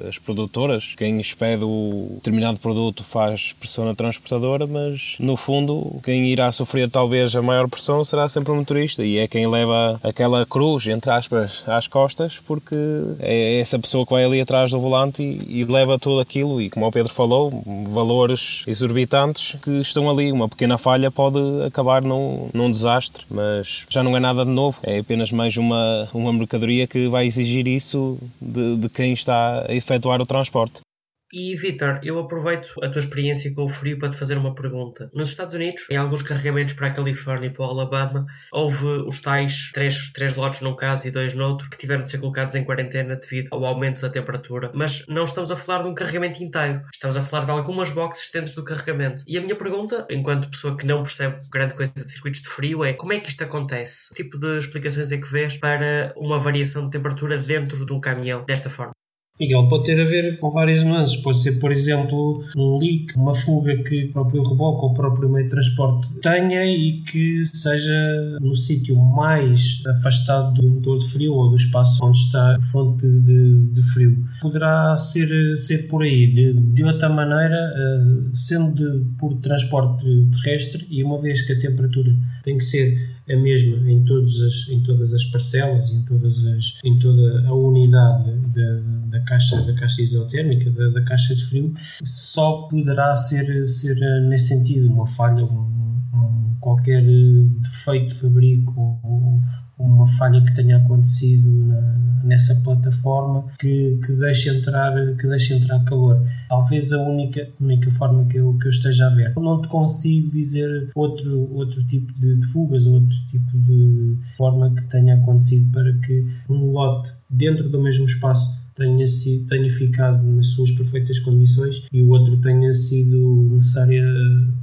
as produtoras. Quem expede o determinado produto faz pressão na transportadora, mas no fundo, quem irá sofrer talvez a maior pressão será sempre o motorista e é quem leva aquela cruz, entre aspas, às costas, porque é essa pessoa que vai ali atrás do volante e, e leva tudo aquilo. E como o Pedro falou, valores exorbitantes que estão ali. Uma pequena falha pode acabar num, num desastre, mas já não é nada de novo, é apenas mais uma, uma mercadoria que vai exigir isso de, de quem está a efetuar o transporte. E Vitor, eu aproveito a tua experiência com o frio para te fazer uma pergunta. Nos Estados Unidos, em alguns carregamentos para a Califórnia e para o Alabama, houve os tais três, três lotes num caso e dois noutro que tiveram de ser colocados em quarentena devido ao aumento da temperatura. Mas não estamos a falar de um carregamento inteiro, estamos a falar de algumas boxes dentro do carregamento. E a minha pergunta, enquanto pessoa que não percebe grande coisa de circuitos de frio, é como é que isto acontece? Que tipo de explicações é que vês para uma variação de temperatura dentro de um caminhão desta forma? Miguel, pode ter a ver com várias nuances. Pode ser, por exemplo, um leak, uma fuga que o próprio reboque ou o próprio meio de transporte tenha e que seja no sítio mais afastado do motor de frio ou do espaço onde está a fonte de, de frio. Poderá ser, ser por aí. De, de outra maneira, eh, sendo de, por transporte terrestre e uma vez que a temperatura tem que ser a mesma em, todas as, em todas as parcelas em, todas as, em toda a unidade da, da caixa, da caixa isotérmica, da, da, caixa de frio, só poderá ser, ser nesse sentido uma falha, um, um, qualquer defeito de fabrico ou, uma falha que tenha acontecido na, nessa plataforma que, que, deixe entrar, que deixe entrar calor. Talvez a única, única forma que eu, que eu esteja a ver. Não te consigo dizer outro, outro tipo de, de fugas, outro tipo de forma que tenha acontecido para que um lote dentro do mesmo espaço tenha, sido, tenha ficado nas suas perfeitas condições e o outro tenha sido necessária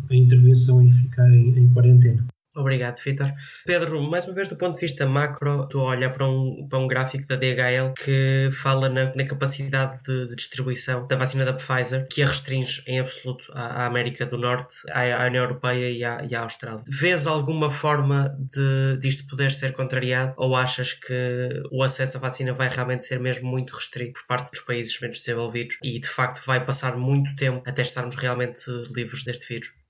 a intervenção e ficar em, em quarentena. Obrigado, Vitor. Pedro, mais uma vez do ponto de vista macro, estou a olhar para um, para um gráfico da DHL que fala na, na capacidade de, de, distribuição da vacina da Pfizer, que a restringe em absoluto à, à América do Norte, à, à União Europeia e à, e à, Austrália. Vês alguma forma de disto poder ser contrariado ou achas que o acesso à vacina vai realmente ser mesmo muito restrito por parte dos países menos desenvolvidos e de facto vai passar muito tempo até estarmos realmente livres deste vírus?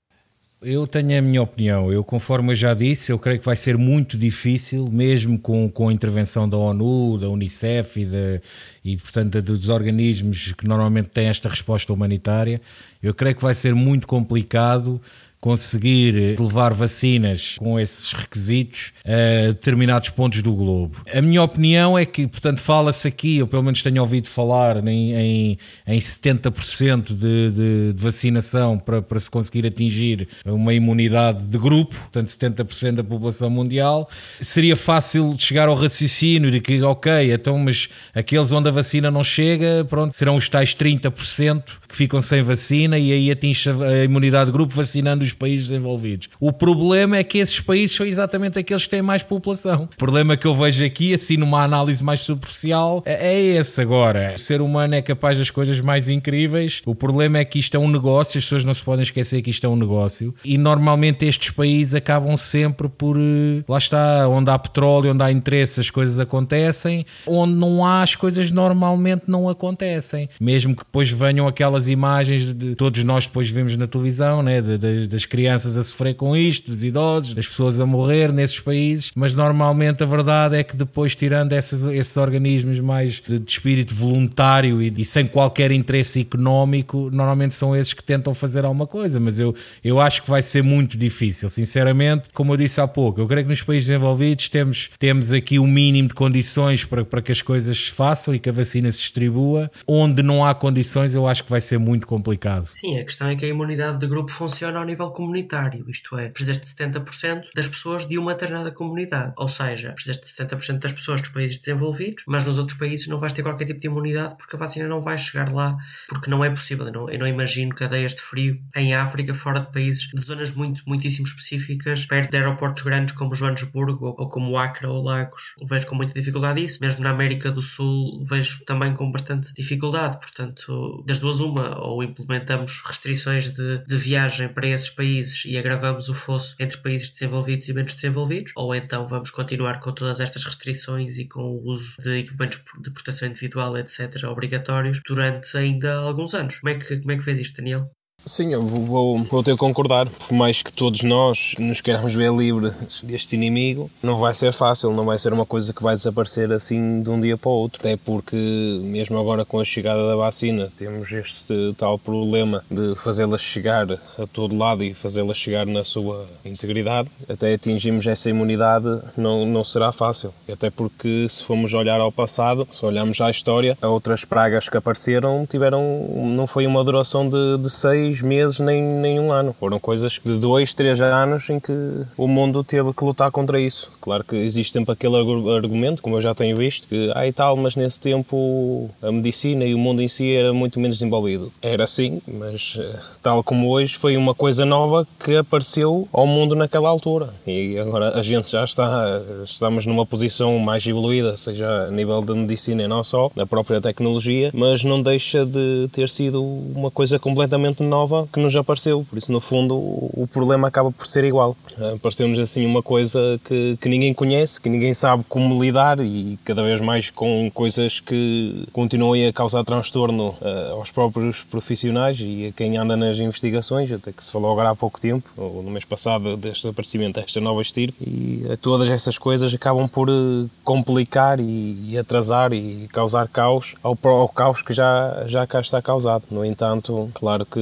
Eu tenho a minha opinião. Eu, conforme eu já disse, eu creio que vai ser muito difícil, mesmo com, com a intervenção da ONU, da Unicef e, de, e portanto, dos organismos que normalmente têm esta resposta humanitária. Eu creio que vai ser muito complicado conseguir levar vacinas com esses requisitos a determinados pontos do globo. A minha opinião é que, portanto, fala-se aqui, eu pelo menos tenho ouvido falar em, em, em 70% de, de, de, vacinação para, para se conseguir atingir uma imunidade de grupo, portanto 70% da população mundial. Seria fácil chegar ao raciocínio de que, ok, então, mas aqueles onde a vacina não chega, pronto, serão os tais 30% que ficam sem vacina e aí atinge a imunidade de grupo vacinando os países desenvolvidos. O problema é que esses países são exatamente aqueles que têm mais população. O problema que eu vejo aqui, assim, numa análise mais superficial, é, é esse agora. O ser humano é capaz das coisas mais incríveis. O problema é que isto é um negócio, as pessoas não se podem esquecer que isto é um negócio. E normalmente estes países acabam sempre por. Eh, lá está, onde há petróleo, onde há interesse, as coisas acontecem. Onde não há, as coisas normalmente não acontecem. Mesmo que depois venham aquelas imagens de todos nós depois vemos na televisão, né, de, das crianças a sofrer com isto, dos idosos, das pessoas a morrer nesses países, mas normalmente a verdade é que depois, tirando esses, esses organismos mais de, de espírito voluntário e, e, sem qualquer interesse económico, normalmente são esses que tentam fazer alguma coisa, mas eu, eu acho que vai ser muito difícil, sinceramente, como eu disse há pouco, eu creio que nos países desenvolvidos temos, temos aqui o um mínimo de condições para, para que as coisas se façam e que a vacina se distribua, onde não há condições eu acho que vai ser muito complicado. Sim, a questão é que a imunidade de grupo funciona ao nível comunitário, isto é, precisas de 70% das pessoas de uma determinada comunidade. Ou seja, precisas de 70% das pessoas dos países desenvolvidos, mas nos outros países não vais ter qualquer tipo de imunidade porque a vacina não vai chegar lá, porque não é possível. Eu não, eu não imagino cadeias de frio em África, fora de países, de zonas muito, muitíssimo específicas, perto de aeroportos grandes como Joanesburgo ou, ou como Acre ou Lagos. Vejo com muita dificuldade isso. Mesmo na América do Sul, vejo também com bastante dificuldade. Portanto, das duas, uma, ou implementamos restrições de, de viagem para esses países e agravamos o fosso entre países desenvolvidos e menos desenvolvidos, ou então vamos continuar com todas estas restrições e com o uso de equipamentos de proteção individual, etc., obrigatórios durante ainda alguns anos. Como é que, como é que fez isto, Daniel? Sim, eu vou, vou ter que concordar. Por mais que todos nós nos queiramos ver livres deste inimigo, não vai ser fácil, não vai ser uma coisa que vai desaparecer assim de um dia para o outro. Até porque, mesmo agora com a chegada da vacina, temos este tal problema de fazê-la chegar a todo lado e fazê-la chegar na sua integridade. Até atingirmos essa imunidade, não, não será fácil. Até porque, se formos olhar ao passado, se olharmos à história, outras pragas que apareceram tiveram, não foi uma duração de, de seis meses nem, nem um ano. Foram coisas de dois, três anos em que o mundo teve que lutar contra isso. Claro que existe sempre aquele argumento, como eu já tenho visto, que ah e tal, mas nesse tempo a medicina e o mundo em si era muito menos desenvolvido. Era assim, mas eh, tal como hoje foi uma coisa nova que apareceu ao mundo naquela altura. E agora a gente já está, estamos numa posição mais evoluída, seja a nível da medicina e não só, da própria tecnologia, mas não deixa de ter sido uma coisa completamente nova nova que nos apareceu. Por isso, no fundo, o problema acaba por ser igual. Apareceu-nos assim uma coisa que, que ninguém conhece, que ninguém sabe como lidar e cada vez mais com coisas que continuam a causar transtorno uh, aos próprios profissionais e a quem anda nas investigações, até que se falou agora há pouco tempo, ou no mês passado, deste aparecimento desta nova estirpe. E todas essas coisas acabam por uh, complicar e, atrasar e causar caos ao, ao caos que já, já cá está causado. No entanto, claro que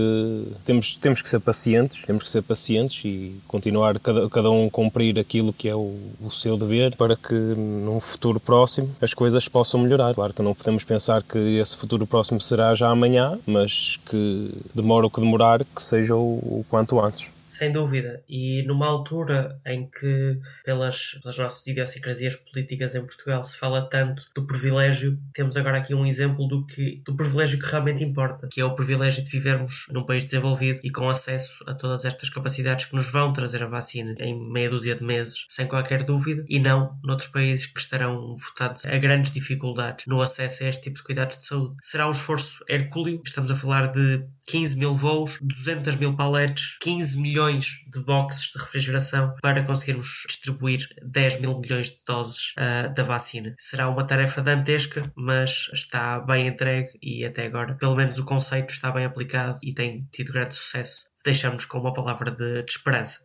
temos, temos que ser pacientes, temos que ser pacientes e continuar cada, cada um cumprir aquilo que é o, o seu dever para que num futuro próximo as coisas possam melhorar. Claro que não podemos pensar que esse futuro próximo será já amanhã, mas que demora o que demorar, que seja o, o quanto antes. Sem dúvida. E numa altura em que, pelas, pelas nossas idiosincrasias políticas em Portugal, se fala tanto do privilégio, temos agora aqui um exemplo do, que, do privilégio que realmente importa, que é o privilégio de vivermos num país desenvolvido e com acesso a todas estas capacidades que nos vão trazer a vacina em meia dúzia de meses, sem qualquer dúvida, e não noutros países que estarão votados a grandes dificuldades no acesso a este tipo de cuidados de saúde. Será um esforço hercúleo, estamos a falar de 15 mil voos, 200 mil paletes, 15 milhões de boxes de refrigeração para conseguirmos distribuir 10 mil milhões de doses uh, da vacina. Será uma tarefa dantesca, mas está bem entregue e até agora, pelo menos o conceito está bem aplicado e tem tido grande sucesso deixamos com uma palavra de, de esperança.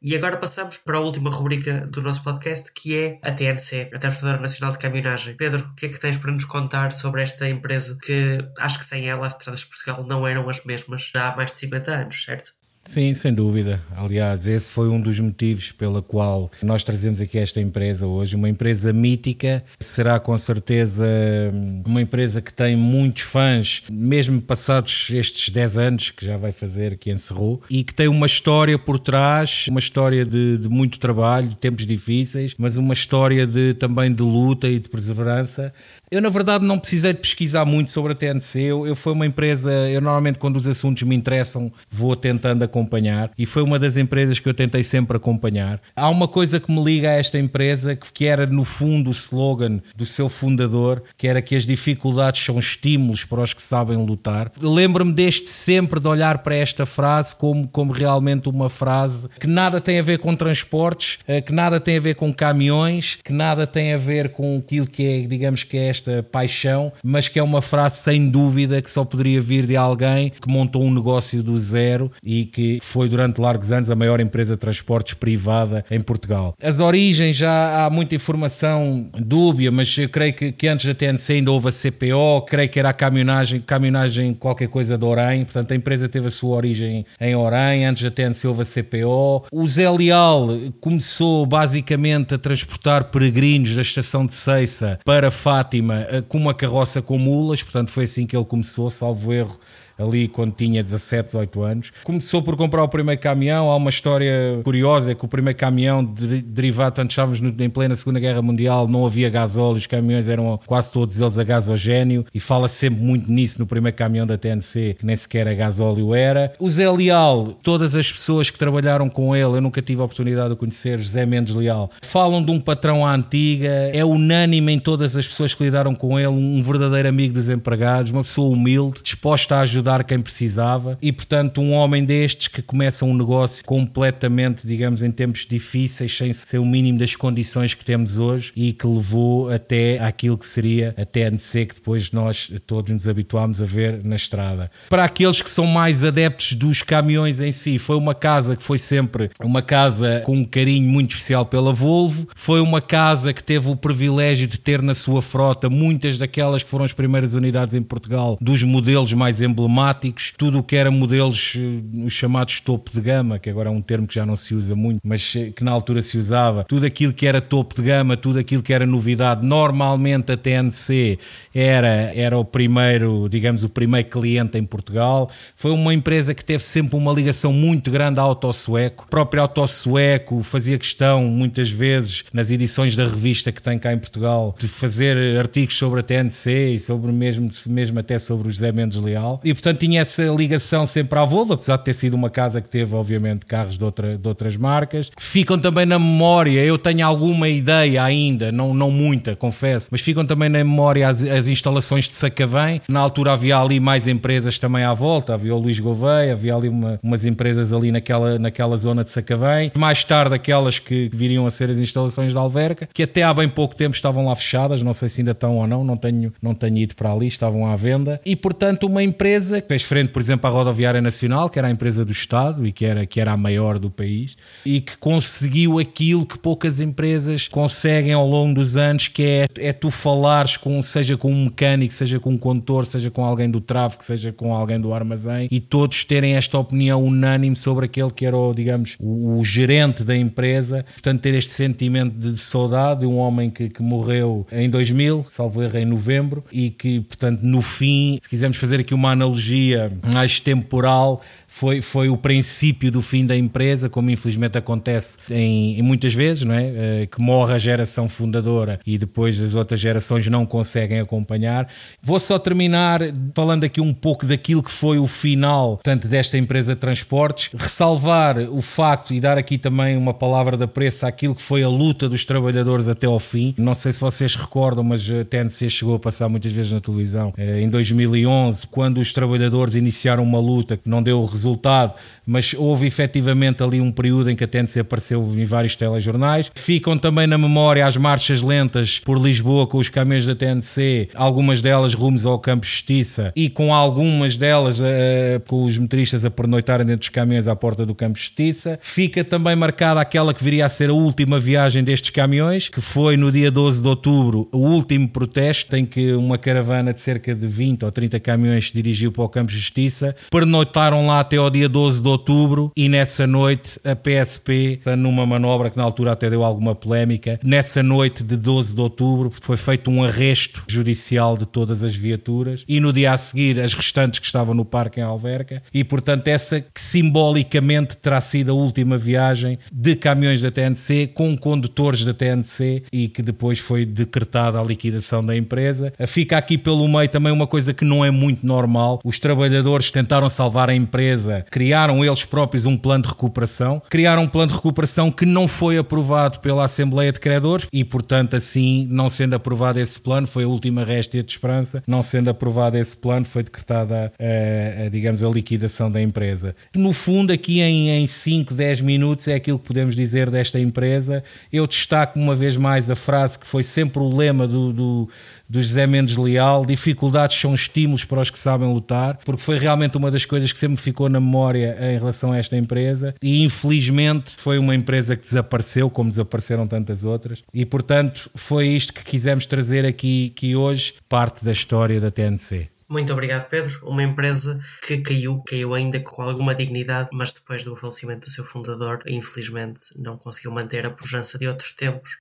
E agora passamos para a última rubrica do nosso podcast, que é a TNC, a Transportadora Nacional de Caminhonagem. Pedro, o que é que tens para nos contar sobre esta empresa que acho que sem ela as estradas de Portugal não eram as mesmas já há mais de 50 anos, certo? Sim, sem dúvida. Aliás, esse foi um dos motivos pela qual nós trazemos aqui esta empresa hoje. Uma empresa mítica, será com certeza uma empresa que tem muitos fãs, mesmo passados estes 10 anos, que já vai fazer, que encerrou, e que tem uma história por trás, uma história de, de muito trabalho, de tempos difíceis, mas uma história de, também de luta e de perseverança eu, na verdade, não precisei de pesquisar muito sobre a TNC. Eu, eu foi uma empresa. Eu, normalmente, quando os assuntos me interessam, vou tentando acompanhar. E foi uma das empresas que eu tentei sempre acompanhar. Há uma coisa que me liga a esta empresa, que, que era, no fundo, o slogan do seu fundador, que era que as dificuldades são estímulos para os que sabem lutar. Lembro-me deste sempre de olhar para esta frase como, como realmente uma frase que nada tem a ver com transportes, eh, que nada tem a ver com caminhões, que nada tem a ver com aquilo que é, digamos que é esta paixão, mas que é uma frase sem dúvida que só poderia vir de alguém que montou um negócio do zero e que foi durante largos anos a maior empresa de transportes privada em Portugal. As origens já há muita informação dúbia, mas eu creio que, que antes da TNC ainda houve a CPO, creio que era a caminhonagem, caminhonagem qualquer coisa de Orem, portanto a empresa teve a sua origem em Orem, antes da TNC houve a CPO. O Zé Leal começou basicamente a transportar peregrinos da estação de Ceissa para Fátima eh, com uma carroça com mulas, portanto foi assim que ele começou, salvo erro, ali quando tinha 17, 18 anos. Começou por comprar o primeiro caminhão. Há uma história curiosa: é que o primeiro caminhão de, derivado, tanto estávamos em plena Segunda Guerra Mundial, não havia gasóleo, os caminhões eram quase todos eles a gasogênio, e fala sempre muito nisso no primeiro caminhão da TNC, que nem sequer a gasóleo era. O Zé Leal, todas as pessoas que trabalharam com ele, eu nunca tive a oportunidade de conhecer, José Mendes Leal, falam de um patrão à antiga, é unânime em todas as pessoas que lidaram com ele, um verdadeiro amigo dos empregados, uma pessoa humilde, disposta a ajudar ajudar quem precisava e, portanto, um homem destes que começa um negócio completamente, digamos, em tempos difíceis, sem ser o mínimo das condições que temos hoje e que levou até aquilo que seria a TNC que depois nós todos nos habituámos a ver na estrada. Para aqueles que são mais adeptos dos caminhões em si, foi uma casa que foi sempre uma casa com um carinho muito especial pela Volvo, foi uma casa que teve o privilégio de ter na sua frota muitas daquelas que foram as primeiras unidades em Portugal dos modelos mais emblemáticos tudo o que era modelos eh, os chamados topo de gama, que agora é um termo que já não se usa muito, mas eh, que na altura se usava, tudo aquilo que era topo de gama, tudo aquilo que era novidade, normalmente a TNC era, era o primeiro, digamos, o primeiro cliente em Portugal. Foi uma empresa que teve sempre uma ligação muito grande à Auto Sueco. O próprio Auto Sueco fazia questão, muitas vezes, nas edições da revista que tem cá em Portugal, de fazer artigos sobre a TNC e sobre mesmo, mesmo até sobre o José Mendes Leal. E, portanto, portanto tinha essa ligação sempre à Volvo, apesar de ter sido uma casa que teve, obviamente, carros de, outra, de outras marcas. Ficam também na memória, eu tenho alguma ideia ainda, não, não muita, confesso, mas ficam também na memória as, as instalações de Sacavém. Na altura havia ali mais empresas também à volta, havia o Luís Gouveia, havia ali uma, umas empresas ali naquela, naquela zona de Sacavém. Mais tarde, aquelas que viriam a ser as instalações da Alverca, que até há bem pouco tempo estavam lá fechadas, não sei se ainda estão ou não, não tenho, não tenho ido para ali, estavam à venda. E portanto, uma empresa empresa que fez frente, por exemplo, à Rodoviária Nacional, que era a empresa do Estado e que era, que era a maior do país, e que conseguiu aquilo que poucas empresas conseguem ao longo dos anos, que é, é tu falares com, seja com um mecânico, seja com um condutor, seja com alguém do tráfego, seja com alguém do armazém, e todos terem esta opinião unânime sobre aquele que era, o, digamos, o, o gerente da empresa. Portanto, ter este sentimento de saudade de um homem que, que morreu em 2000, salvo erro, em novembro, e que, portanto, no fim, se quisermos fazer aqui uma analogia analogia mais temporal foi, foi o princípio do fim da empresa, como infelizmente acontece em, em muitas vezes, não é? Uh, que morre a geração fundadora e depois as outras gerações não conseguem acompanhar. Vou só terminar falando aqui um pouco daquilo que foi o final, tanto desta empresa de transportes, ressalvar o facto e dar aqui também uma palavra de apreço àquilo que foi a luta dos trabalhadores até ao fim. Não sei se vocês recordam, mas a TNC chegou a passar muitas vezes na televisão uh, em 2011, quando os trabalhadores iniciaram uma luta que não deu resultado, mas houve efetivamente ali um período em que a TNC apareceu em vários telejornais. Ficam também na memória as marchas lentas por Lisboa com os caminhões da TNC, algumas delas rumos ao Campo Justiça e com algumas delas uh, com os motoristas a pernoitarem dentro dos caminhões à porta do Campo Justiça. Fica também marcada aquela que viria a ser a última viagem destes caminhões, que foi no dia 12 de outubro, o último protesto em que uma caravana de cerca de 20 ou 30 caminhões se dirigiu para o Campo Justiça. Pernoitaram lá até ao dia 12 de outubro e nessa noite a PSP, numa manobra que na altura até deu alguma polémica, nessa noite de 12 de outubro foi feito um arresto judicial de todas as viaturas e no dia a seguir as restantes que estavam no parque em Alverca e portanto essa que simbolicamente terá sido a última viagem de caminhões da TNC com condutores da TNC e que depois foi decretada a liquidação da empresa. Fica aqui pelo meio também uma coisa que não é muito normal. Os trabalhadores tentaram salvar a empresa, criaram eles próprios um plano de recuperação, criaram um plano de recuperação que não foi aprovado pela Assembleia de Credores e, portanto, assim, não sendo aprovado esse plano, foi a última réstia de esperança, não sendo aprovado esse plano, foi decretada, a, a, digamos, a liquidação da empresa. No fundo, aqui em, em 5, 10 minutos é aquilo que podemos dizer desta empresa. Eu destaco uma vez mais a frase que foi sempre o lema do, do do José Mendes Leal. Dificuldades são estímulos para os que sabem lutar, porque foi realmente uma das coisas que sempre ficou na memória em relação a esta empresa. E infelizmente foi uma empresa que desapareceu, como desapareceram tantas outras. E portanto foi isto que quisemos trazer aqui, aqui hoje, parte da história da TNC. Muito obrigado, Pedro. Uma empresa que caiu, caiu ainda com alguma dignidade, mas depois do falecimento do seu fundador, infelizmente não conseguiu manter a pujança de outros tempos.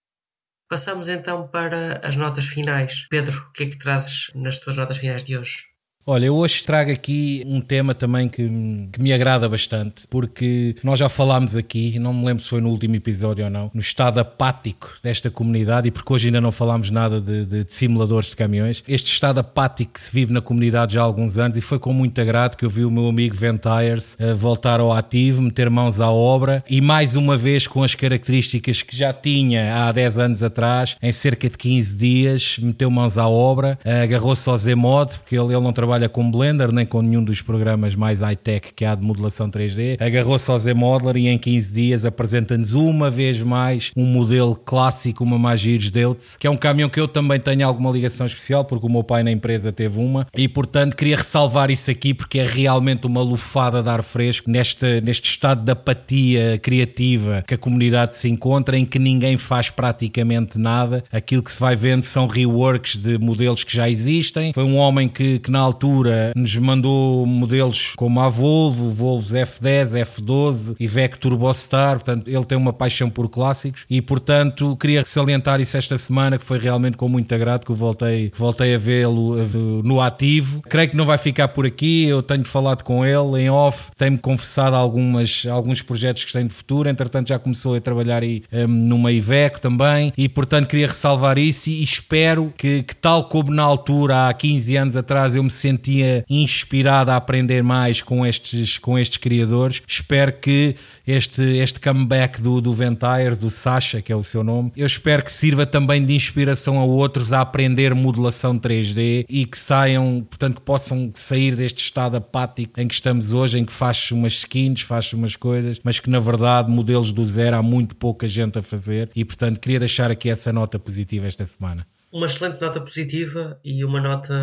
Passamos então para as notas finais. Pedro, o que é que trazes nas tuas notas finais de hoje? Olha, eu hoje trago aqui um tema também que, que, me agrada bastante, porque nós já falámos aqui, não me lembro se foi no último episódio ou não, no estado apático desta comunidade e porque hoje ainda não falámos nada de, de, de, simuladores de caminhões. Este estado apático que se vive na comunidade já há alguns anos e foi com muito agrado que eu vi o meu amigo Ventires uh, voltar ao ativo, meter mãos à obra e mais uma vez com as características que já tinha há 10 anos atrás, em cerca de 15 dias, meteu mãos à obra, uh, agarrou-se ao Z-Mod, porque ele, ele não trabalha trabalha com Blender nem com nenhum dos programas mais high-tech que há de modelação 3D. Agarrou-se ao Z-Modeler e em 15 dias apresenta-nos uma vez mais um modelo clássico, uma Magirus Deutz, que é um caminhão que eu também tenho alguma ligação especial, porque o meu pai na empresa teve uma, e portanto queria ressalvar isso aqui porque é realmente uma lufada de ar fresco neste, neste estado de apatia criativa que a comunidade se encontra, em que ninguém faz praticamente nada. Aquilo que se vai vendo são reworks de modelos que já existem. Foi um homem que, que na altura altura nos mandou modelos como a Volvo, Volvo F10, F12 e VEC Turbostar, portanto ele tem uma paixão por clássicos. E portanto queria salientar isso esta semana que foi realmente com muito agrado que eu voltei, voltei a vê-lo no ativo. Creio que não vai ficar por aqui, eu tenho falado com ele em off, tem-me confessado algumas, alguns projetos que têm de futuro, entretanto já começou a trabalhar aí um, numa Iveco também. E portanto queria ressalvar isso e espero que, que tal como na altura há 15 anos atrás eu me sentia inspirado a aprender mais com estes, com estes criadores. Espero que este, este comeback do, do Ventires, do Sasha, que é o seu nome, eu espero que sirva também de inspiração a outros a aprender modelação 3D e que saiam, portanto, que possam sair deste estado apático em que estamos hoje, em que faz umas skins, faz umas coisas, mas que na verdade modelos do zero há muito pouca gente a fazer e, portanto, queria deixar aqui essa nota positiva esta semana uma excelente nota positiva e uma nota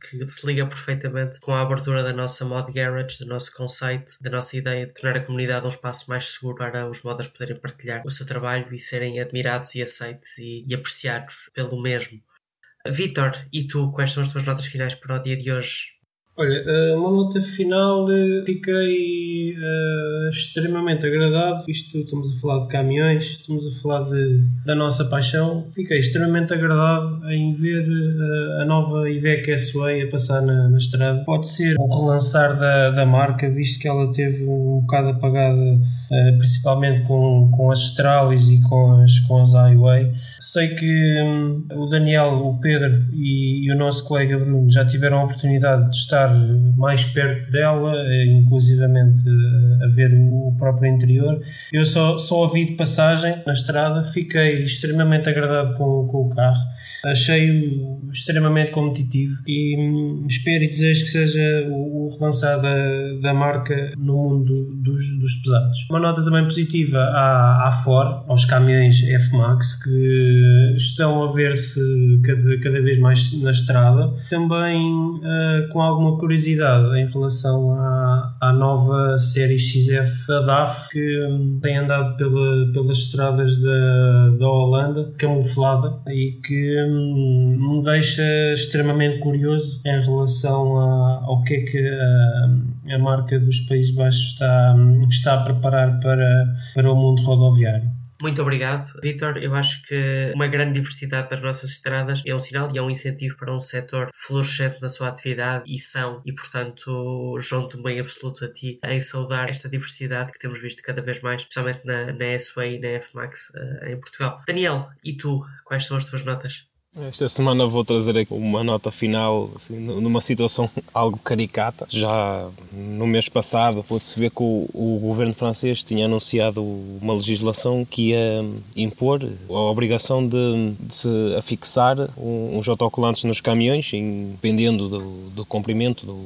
que se liga perfeitamente com a abertura da nossa mod garage, do nosso conceito, da nossa ideia de tornar a comunidade um espaço mais seguro para os modas poderem partilhar o seu trabalho e serem admirados e aceitos e, e apreciados pelo mesmo. Vitor, e tu, quais são as tuas notas finais para o dia de hoje? Olha, eh, uma nota final, eh, fiquei uh, extremamente agradado. Isto estamos a falar de caminhões, estamos a falar de, da nossa paixão. Fiquei extremamente agradado em ver a nova Iveco S-Way a passar na, na, estrada. Pode ser um relançar da, da marca, visto que ela teve um bocado apagada uh, principalmente com, com as Stralis e com as, com as Highway. Sei que um, o Daniel, o Pedro e, e, o nosso colega Bruno já tiveram a oportunidade de estar mais perto dela, inclusivamente a ver o, o próprio interior. Eu só, só ouvi de passagem na estrada, fiquei extremamente agradado com, com o carro achei-o extremamente competitivo e hum, espero e desejo que seja o, o relançar da, da marca no mundo dos, dos pesados. Uma nota também positiva à, à Ford, aos caminhões F-Max, que estão a ver-se cada, cada vez mais na estrada. Também uh, com alguma curiosidade em relação à, à nova série XF da DAF, que um, tem andado pela, pelas estradas da, da Holanda, camuflada, e que um, me deixa extremamente curioso em relação a, ao que é que a, a marca dos Países Baixos está, está a preparar para, para o mundo rodoviário. Muito obrigado, Vitor. Eu acho que uma grande diversidade das nossas estradas é um sinal e é um incentivo para um setor florescente na sua atividade e são, e portanto, junto-me bem absoluto a ti em saudar esta diversidade que temos visto cada vez mais, especialmente na, na S-Way e na F-Max uh, em Portugal. Daniel, e tu, quais são as tuas notas? Esta semana vou trazer aqui uma nota final, assim, numa situação algo caricata. Já no mês passado, pôde-se ver que o, o, governo francês tinha anunciado uma legislação que ia impor a obrigação de, de se afixar uns autocolantes nos caminhões, dependendo do, do comprimento do,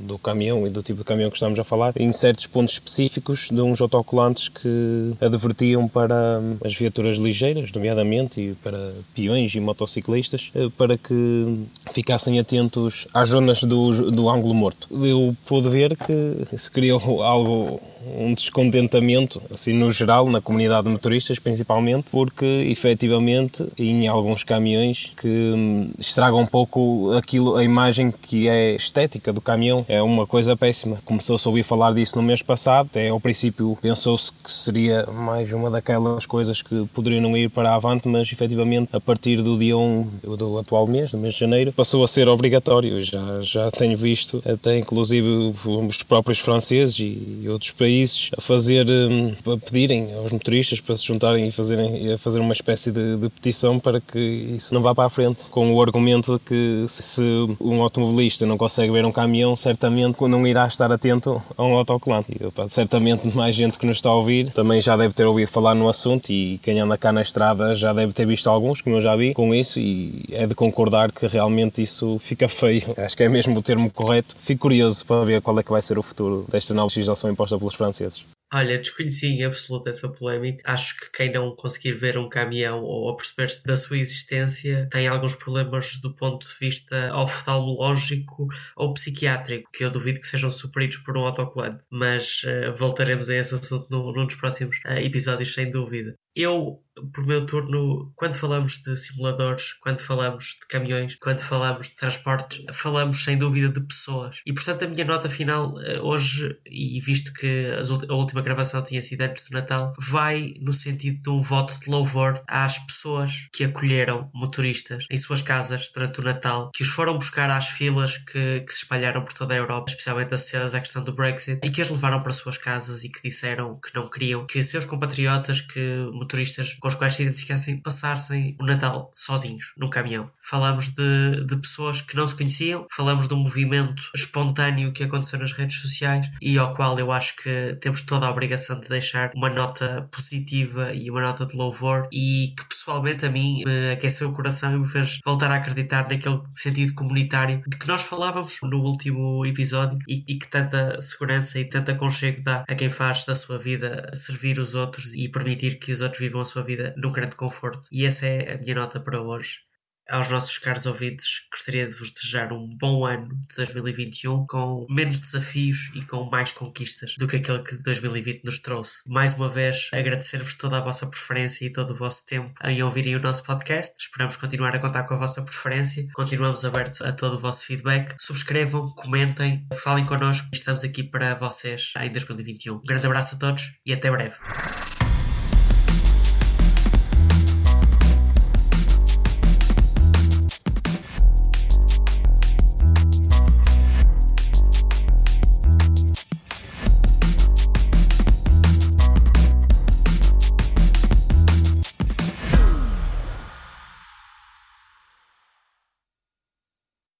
do caminhão e do tipo de caminhão que estamos a falar, em certos pontos específicos de uns autocolantes que advertiam para as viaturas ligeiras, nomeadamente, e para peões e motociclistas, eh, para que ficassem atentos às zonas do, do ângulo morto. Eu pude ver que se criou algo um descontentamento, assim, no geral, na comunidade de motoristas, principalmente, porque, efetivamente, em alguns caminhões que hum, estragam um pouco aquilo, a imagem que é estética do caminhão, é uma coisa péssima. Começou-se a ouvir falar disso no mês passado, até ao princípio pensou-se que seria mais uma daquelas coisas que poderiam não ir para a Avante, mas, efetivamente, a partir do dia 1 do atual mês, do mês de janeiro, passou a ser obrigatório. Já, já tenho visto, até inclusive os próprios franceses e outros países países a fazer, hum, a pedirem aos motoristas para se juntarem e fazerem, a fazer uma espécie de, de, petição para que isso não vá para a frente, com o argumento de que se um automobilista não consegue ver um caminhão, certamente não irá estar atento a um autocolante. E, certamente mais gente que nos está a ouvir também já deve ter ouvido falar no assunto e quem anda cá na estrada já deve ter visto alguns, como eu já vi, com isso e é de concordar que realmente isso fica feio. Acho que é mesmo o termo correto. Fico curioso para ver qual é que vai ser o futuro desta nova legislação imposta pelos franceses. Olha, desconheci em absoluto essa polémica. Acho que quem não conseguir ver um caminhão ou perceber-se da sua existência tem alguns problemas do ponto de vista oftalmológico ou psiquiátrico, que eu duvido que sejam superidos por um autocolante. Mas uh, voltaremos a esse assunto num dos próximos uh, episódios, sem dúvida. Eu, por meu turno, quando falamos de simuladores, quando falamos de caminhões, quando falamos de transportes, falamos sem dúvida de pessoas. E portanto, a minha nota final uh, hoje, e visto que a última gravação tinha sido antes do Natal, vai no sentido de um voto de louvor às pessoas que acolheram motoristas em suas casas durante o Natal, que os foram buscar às filas que, que se espalharam por toda a Europa, especialmente associadas à questão do Brexit, e que as levaram para suas casas e que disseram que não queriam que seus compatriotas que motoristas com os quais se identificassem passassem o Natal sozinhos num caminhão. Falamos de, de pessoas que não se conheciam, falamos de um movimento espontâneo que aconteceu nas redes sociais e ao qual eu acho que temos toda a obrigação de deixar uma nota positiva e uma nota de louvor e que pessoalmente a mim me aqueceu o coração e me fez voltar a acreditar naquele sentido comunitário de que nós falávamos no último episódio e, e que tanta segurança e tanta aconchego dá a quem faz da sua vida servir os outros e permitir que os outros vivam a sua vida num grande conforto. E essa é a minha nota para hoje. Aos nossos caros ouvintes, gostaria de vos desejar um bom ano de 2021 com menos desafios e com mais conquistas do que aquele que 2020 nos trouxe. Mais uma vez, agradecer-vos toda a vossa preferência e todo o vosso tempo em ouvirem o nosso podcast. Esperamos continuar a contar com a vossa preferência. Continuamos abertos a todo o vosso feedback. Subscrevam, comentem, falem connosco. Estamos aqui para vocês em 2021. Um grande abraço a todos e até breve.